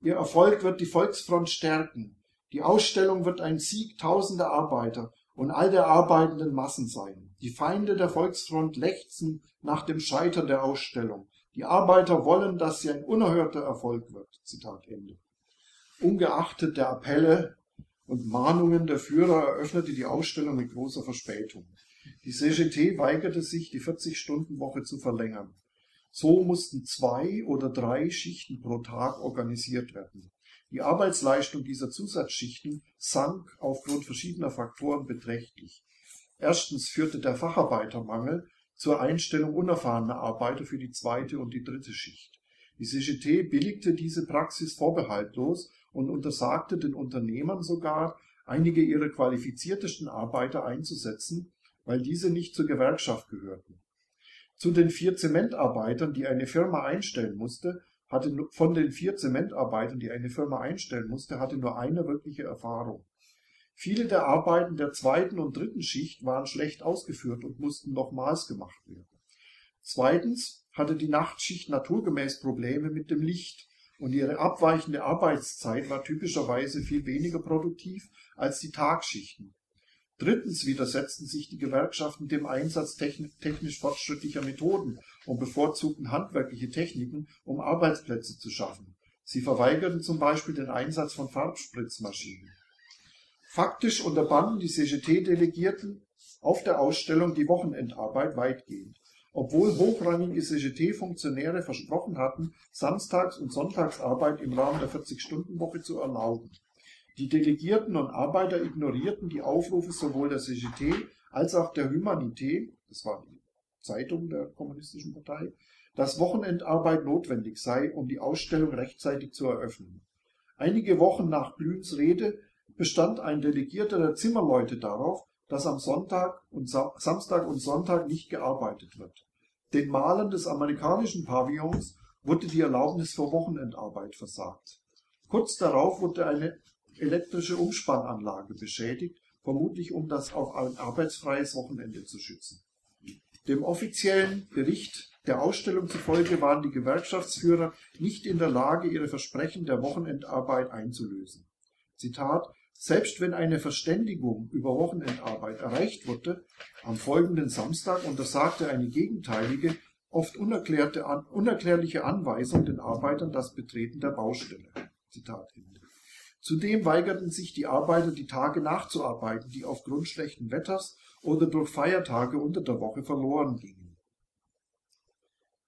Ihr Erfolg wird die Volksfront stärken. Die Ausstellung wird ein Sieg tausender Arbeiter und all der arbeitenden Massen sein. Die Feinde der Volksfront lechzen nach dem Scheitern der Ausstellung. Die Arbeiter wollen, dass sie ein unerhörter Erfolg wird. Zitat Ende. Ungeachtet der Appelle und Mahnungen der Führer eröffnete die Ausstellung mit großer Verspätung. Die CGT weigerte sich, die 40-Stunden-Woche zu verlängern. So mussten zwei oder drei Schichten pro Tag organisiert werden. Die Arbeitsleistung dieser Zusatzschichten sank aufgrund verschiedener Faktoren beträchtlich. Erstens führte der Facharbeitermangel zur Einstellung unerfahrener Arbeiter für die zweite und die dritte Schicht. Die CGT billigte diese Praxis vorbehaltlos und untersagte den Unternehmern sogar, einige ihrer qualifiziertesten Arbeiter einzusetzen, weil diese nicht zur Gewerkschaft gehörten. Zu den vier Zementarbeitern, die eine Firma einstellen musste, hatte von den vier Zementarbeitern, die eine Firma einstellen musste, hatte nur eine wirkliche Erfahrung. Viele der Arbeiten der zweiten und dritten Schicht waren schlecht ausgeführt und mussten nochmals gemacht werden. Zweitens hatte die Nachtschicht naturgemäß Probleme mit dem Licht und ihre abweichende Arbeitszeit war typischerweise viel weniger produktiv als die Tagschichten. Drittens widersetzten sich die Gewerkschaften dem Einsatz technisch fortschrittlicher Methoden und bevorzugten handwerkliche Techniken, um Arbeitsplätze zu schaffen. Sie verweigerten zum Beispiel den Einsatz von Farbspritzmaschinen. Faktisch unterbanden die CGT-Delegierten auf der Ausstellung die Wochenendarbeit weitgehend, obwohl hochrangige CGT-Funktionäre versprochen hatten, Samstags- und Sonntagsarbeit im Rahmen der 40-Stunden-Woche zu erlauben. Die Delegierten und Arbeiter ignorierten die Aufrufe sowohl der CGT als auch der Humanité, das war die Zeitung der Kommunistischen Partei, dass Wochenendarbeit notwendig sei, um die Ausstellung rechtzeitig zu eröffnen. Einige Wochen nach Blühens Rede bestand ein Delegierter der Zimmerleute darauf, dass am Sonntag und Sa Samstag und Sonntag nicht gearbeitet wird. Den Malern des amerikanischen Pavillons wurde die Erlaubnis für Wochenendarbeit versagt. Kurz darauf wurde eine elektrische Umspannanlage beschädigt, vermutlich um das auf ein arbeitsfreies Wochenende zu schützen. Dem offiziellen Bericht der Ausstellung zufolge waren die Gewerkschaftsführer nicht in der Lage, ihre Versprechen der Wochenendarbeit einzulösen. Zitat selbst wenn eine Verständigung über Wochenendarbeit erreicht wurde, am folgenden Samstag untersagte eine gegenteilige, oft unerklärte, unerklärliche Anweisung den Arbeitern das Betreten der Baustelle. Zitat Ende. Zudem weigerten sich die Arbeiter, die Tage nachzuarbeiten, die aufgrund schlechten Wetters oder durch Feiertage unter der Woche verloren gingen.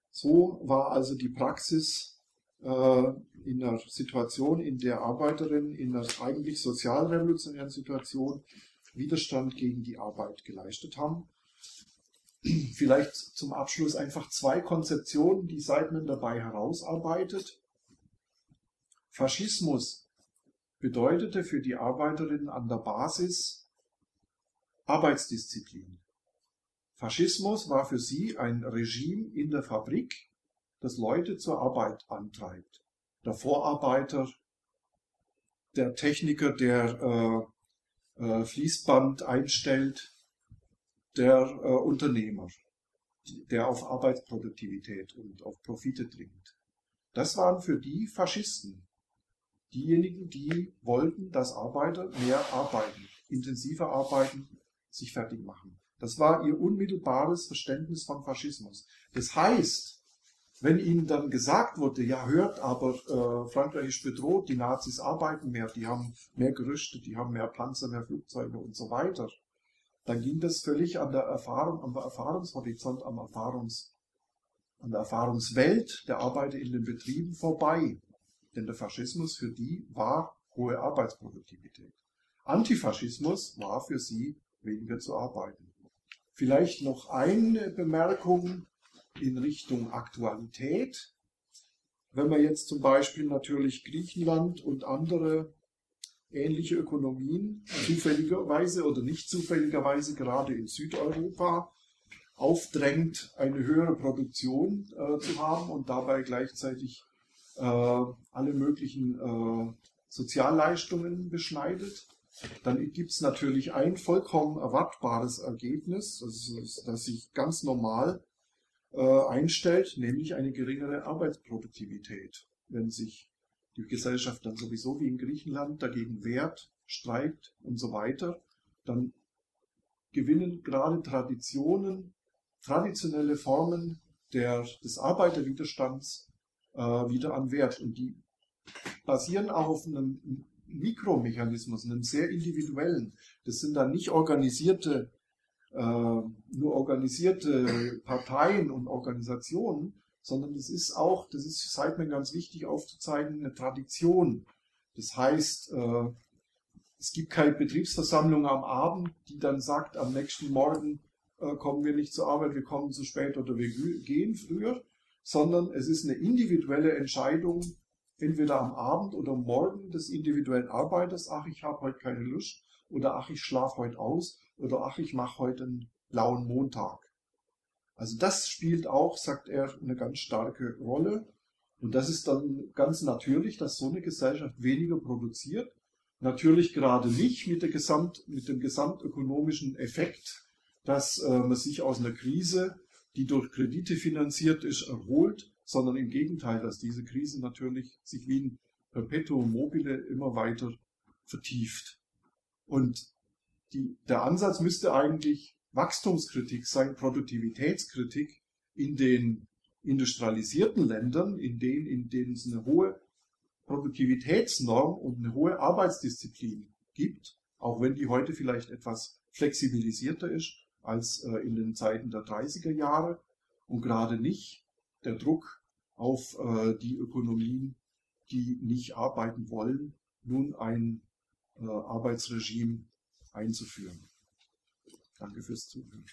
So war also die Praxis äh, in einer Situation, in der Arbeiterinnen in einer eigentlich sozialrevolutionären Situation Widerstand gegen die Arbeit geleistet haben. Vielleicht zum Abschluss einfach zwei Konzeptionen, die Seidman dabei herausarbeitet. Faschismus bedeutete für die Arbeiterinnen an der Basis Arbeitsdisziplin. Faschismus war für sie ein Regime in der Fabrik, das Leute zur Arbeit antreibt. Der Vorarbeiter, der Techniker, der äh, äh, Fließband einstellt, der äh, Unternehmer, der auf Arbeitsproduktivität und auf Profite dringt. Das waren für die Faschisten. Diejenigen, die wollten, dass Arbeiter mehr arbeiten, intensiver arbeiten, sich fertig machen. Das war ihr unmittelbares Verständnis von Faschismus. Das heißt, wenn ihnen dann gesagt wurde, ja hört, aber äh, Frankreich ist bedroht, die Nazis arbeiten mehr, die haben mehr Gerüchte, die haben mehr Panzer, mehr Flugzeuge und so weiter, dann ging das völlig an der Erfahrung, am Erfahrungshorizont, am Erfahrungs, an der Erfahrungswelt der Arbeiter in den Betrieben vorbei. Denn der Faschismus für die war hohe Arbeitsproduktivität. Antifaschismus war für sie weniger zu arbeiten. Vielleicht noch eine Bemerkung in Richtung Aktualität. Wenn man jetzt zum Beispiel natürlich Griechenland und andere ähnliche Ökonomien zufälligerweise oder nicht zufälligerweise gerade in Südeuropa aufdrängt, eine höhere Produktion äh, zu haben und dabei gleichzeitig alle möglichen äh, Sozialleistungen beschneidet, dann gibt es natürlich ein vollkommen erwartbares Ergebnis, das, das sich ganz normal äh, einstellt, nämlich eine geringere Arbeitsproduktivität. Wenn sich die Gesellschaft dann sowieso wie in Griechenland dagegen wehrt, streikt und so weiter, dann gewinnen gerade Traditionen, traditionelle Formen der, des Arbeiterwiderstands äh, wieder an Wert. Und die basieren auch auf einem Mikromechanismus, einem sehr individuellen. Das sind dann nicht organisierte äh, nur organisierte Parteien und Organisationen, sondern es ist auch, das ist Seidman ganz wichtig aufzuzeigen, eine Tradition. Das heißt, äh, es gibt keine Betriebsversammlung am Abend, die dann sagt, am nächsten Morgen äh, kommen wir nicht zur Arbeit, wir kommen zu spät oder wir gehen früher, sondern es ist eine individuelle Entscheidung, entweder am Abend oder morgen des individuellen Arbeiters, ach, ich habe heute keine Lust, oder ach, ich schlafe heute aus, oder ach, ich mache heute einen blauen Montag. Also das spielt auch, sagt er, eine ganz starke Rolle. Und das ist dann ganz natürlich, dass so eine Gesellschaft weniger produziert. Natürlich gerade nicht mit, Gesamt, mit dem gesamtökonomischen Effekt, dass äh, man sich aus einer Krise, die durch Kredite finanziert ist, erholt, sondern im Gegenteil, dass diese Krise natürlich sich wie ein Perpetuum mobile immer weiter vertieft. Und die, der Ansatz müsste eigentlich Wachstumskritik sein, Produktivitätskritik in den industrialisierten Ländern, in denen, in denen es eine hohe Produktivitätsnorm und eine hohe Arbeitsdisziplin gibt, auch wenn die heute vielleicht etwas flexibilisierter ist als äh, in den Zeiten der 30er Jahre und gerade nicht der Druck auf äh, die Ökonomien, die nicht arbeiten wollen, nun ein äh, Arbeitsregime einzuführen. Danke fürs Zuhören.